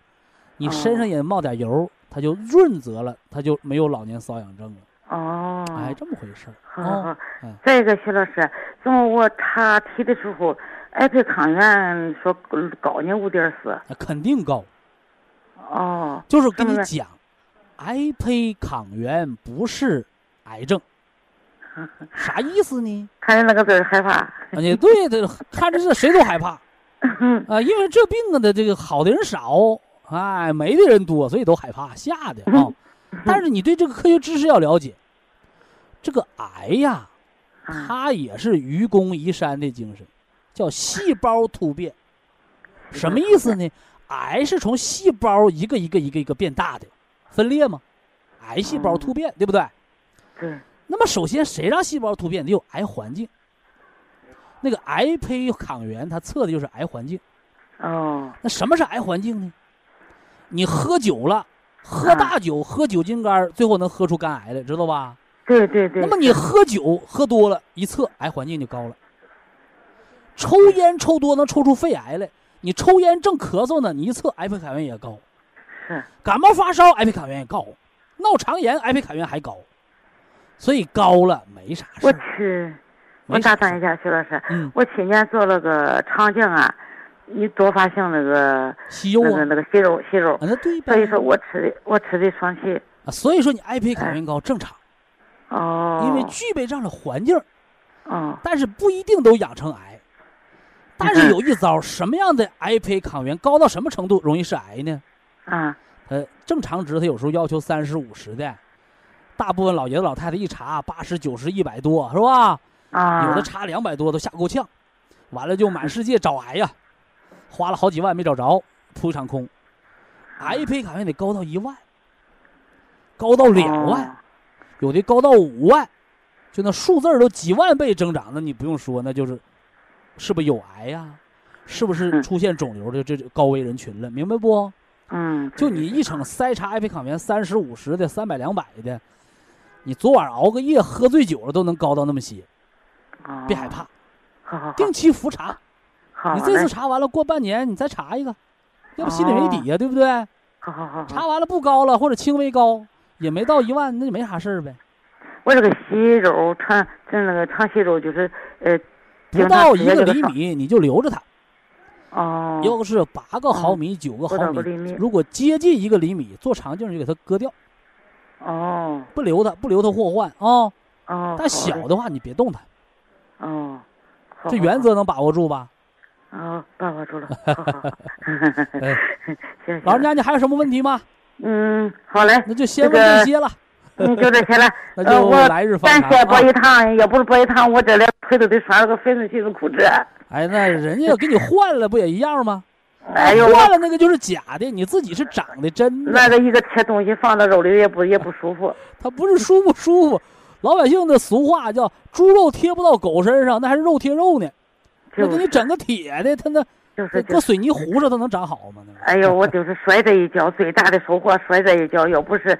[SPEAKER 1] 你身上也冒点油，它就润泽了，它就没有老年瘙痒症了。
[SPEAKER 4] 哦。
[SPEAKER 1] 哎，这么回事儿。
[SPEAKER 4] 好好。再一个，徐老师，怎么我查体的时候，艾培康源说高呢五点四。
[SPEAKER 1] 那肯定高，
[SPEAKER 4] 哦。
[SPEAKER 1] 就是跟你讲，癌胚抗原不是癌症，啥意思呢？
[SPEAKER 4] 看见那个字儿害怕。
[SPEAKER 1] 啊，你对这看着这谁都害怕 啊，因为这病啊的这个好的人少，哎，没的人多，所以都害怕，吓的啊。但是你对这个科学知识要了解，这个癌呀，
[SPEAKER 4] 啊
[SPEAKER 1] 它也是愚公移山的精神，叫细胞突变。什么意思呢？癌是从细胞一个一个一个一个变大的，分裂吗？癌细胞突变，对不对？
[SPEAKER 4] 对。
[SPEAKER 1] 那么首先，谁让细胞突变？得有癌环境。那个癌胚抗原，它测的就是癌环境。
[SPEAKER 4] 哦。
[SPEAKER 1] 那什么是癌环境呢？你喝酒了，喝大酒，喝酒精肝，最后能喝出肝癌来，知道吧？
[SPEAKER 4] 对对对。
[SPEAKER 1] 那么你喝酒喝多了，一测癌环境就高了。抽烟抽多能抽出肺癌来，你抽烟正咳嗽呢，你一测癌胚抗原也高。
[SPEAKER 4] 是。
[SPEAKER 1] 感冒发烧，癌胚抗原也高，闹肠炎，癌胚抗原还高，所以高了没啥事
[SPEAKER 4] 我
[SPEAKER 1] 儿。
[SPEAKER 4] 去，我打断一下，徐老师，
[SPEAKER 1] 嗯，
[SPEAKER 4] 我去年做了个肠镜啊，你多发性那个
[SPEAKER 1] 息肉啊，
[SPEAKER 4] 那个那个息肉息肉
[SPEAKER 1] 啊，，那对呗。
[SPEAKER 4] 所以说我吃的我吃的双歧。
[SPEAKER 1] 啊，所以说你癌胚抗原高正常，
[SPEAKER 4] 哦。
[SPEAKER 1] 因为具备这样的环境，
[SPEAKER 4] 哦。
[SPEAKER 1] 但是不一定都养成癌。但是有一招，什么样的癌胚抗原高到什么程度容易是癌呢？
[SPEAKER 4] 啊。
[SPEAKER 1] 呃，正常值它有时候要求三十五十的，大部分老爷子老太太一查八十九十一百多是吧？
[SPEAKER 4] 啊。
[SPEAKER 1] 有的查两百多都吓够呛，完了就满世界找癌呀，花了好几万没找着，扑一场空。癌胚抗原得高到一万，高到两万，
[SPEAKER 4] 哦
[SPEAKER 1] 有的高到五万，就那数字儿都几万倍增长，那你不用说，那就是是不是有癌呀？是不是
[SPEAKER 4] 嗯
[SPEAKER 1] 出现肿瘤的这这高危人群了？明白不？
[SPEAKER 4] 嗯。
[SPEAKER 1] 就你一场筛查癌胚抗原三十五十的、三百两百的，你昨晚熬个夜喝醉酒了都能高到那么些，
[SPEAKER 4] 哦。
[SPEAKER 1] 别害怕。定期复查。你这次。查完了，过半年你再查一个，要不心里没底呀、对不对？
[SPEAKER 4] 好好好。
[SPEAKER 1] 查完了不高了，或者轻微高，也没到一万，那就没啥事儿呗。
[SPEAKER 4] 我这个息肉肠，这那个肠息肉就是呃。
[SPEAKER 1] 不到一个厘米你就留着它，
[SPEAKER 4] 哦。
[SPEAKER 1] 要是八个毫米、九个毫米，如果接近一个厘米，做肠镜就给它割掉，
[SPEAKER 4] 哦
[SPEAKER 1] 不留它，不留它祸患啊。
[SPEAKER 4] 哦。
[SPEAKER 1] 但小的话你别动它，
[SPEAKER 4] 哦。
[SPEAKER 1] 这原则能把握住吧？
[SPEAKER 4] 哦，把握住了。好好好。
[SPEAKER 1] 哎，
[SPEAKER 4] 行行。
[SPEAKER 1] 老人家，你还有什么问题吗？
[SPEAKER 4] 嗯，好嘞。
[SPEAKER 1] 那就先问
[SPEAKER 4] 这
[SPEAKER 1] 些了。
[SPEAKER 4] 嗯，就这些了。
[SPEAKER 1] 那
[SPEAKER 4] 呃，
[SPEAKER 1] 就
[SPEAKER 4] 我
[SPEAKER 1] 来日方长
[SPEAKER 4] 感谢博
[SPEAKER 1] 啊！
[SPEAKER 4] 医堂，要不是播一趟，我这两腿都得穿了个粉碎性的裤子。
[SPEAKER 1] 哎，那人家给你换了，不也一样吗？
[SPEAKER 4] 哎呦，
[SPEAKER 1] 换了那个就是假的，你自己是长的真的。
[SPEAKER 4] 那个一个切东西放到肉里也不也不舒服。
[SPEAKER 1] 它不是舒不舒服，老百姓的俗话叫“猪肉贴不到狗身上”，那还是肉贴肉呢。那
[SPEAKER 4] 就是
[SPEAKER 1] 给你整个铁的，它那。搁水泥糊上，它能长好吗？那
[SPEAKER 4] 哎呦，我就是摔这一跤，最大的收获摔这一跤，要不是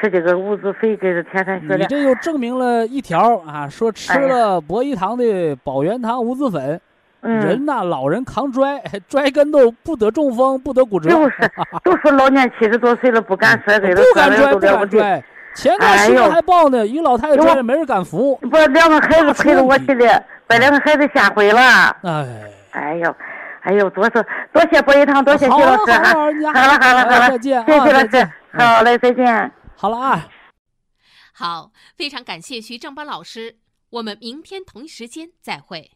[SPEAKER 4] 吃这个五子肥给这天山血量，
[SPEAKER 1] 你这又证明了一条啊，说吃了博一堂的保元堂无籽粉，
[SPEAKER 4] 嗯，
[SPEAKER 1] 人呐老人扛摔，摔跟头不得中风，不得骨折，
[SPEAKER 4] 就是都说 老年七十多岁了不敢摔，给他
[SPEAKER 1] 不敢摔，不。敢摔。前段时间还报呢，一个老太太摔了，没人敢扶。
[SPEAKER 4] 不，两个孩子陪着我去的，把两个孩子吓毁了。
[SPEAKER 1] 哎，
[SPEAKER 4] 哎呦，哎呦，多谢多谢博一堂，多谢徐
[SPEAKER 1] 好了
[SPEAKER 4] 老师哈。
[SPEAKER 1] 好了，
[SPEAKER 4] 好了好了好，
[SPEAKER 1] 再见
[SPEAKER 4] 谢谢
[SPEAKER 1] 再见。。
[SPEAKER 4] 好嘞，再见。
[SPEAKER 1] 好了啊。
[SPEAKER 3] 好，非常感谢徐正邦老师，我们明天同一时间再会。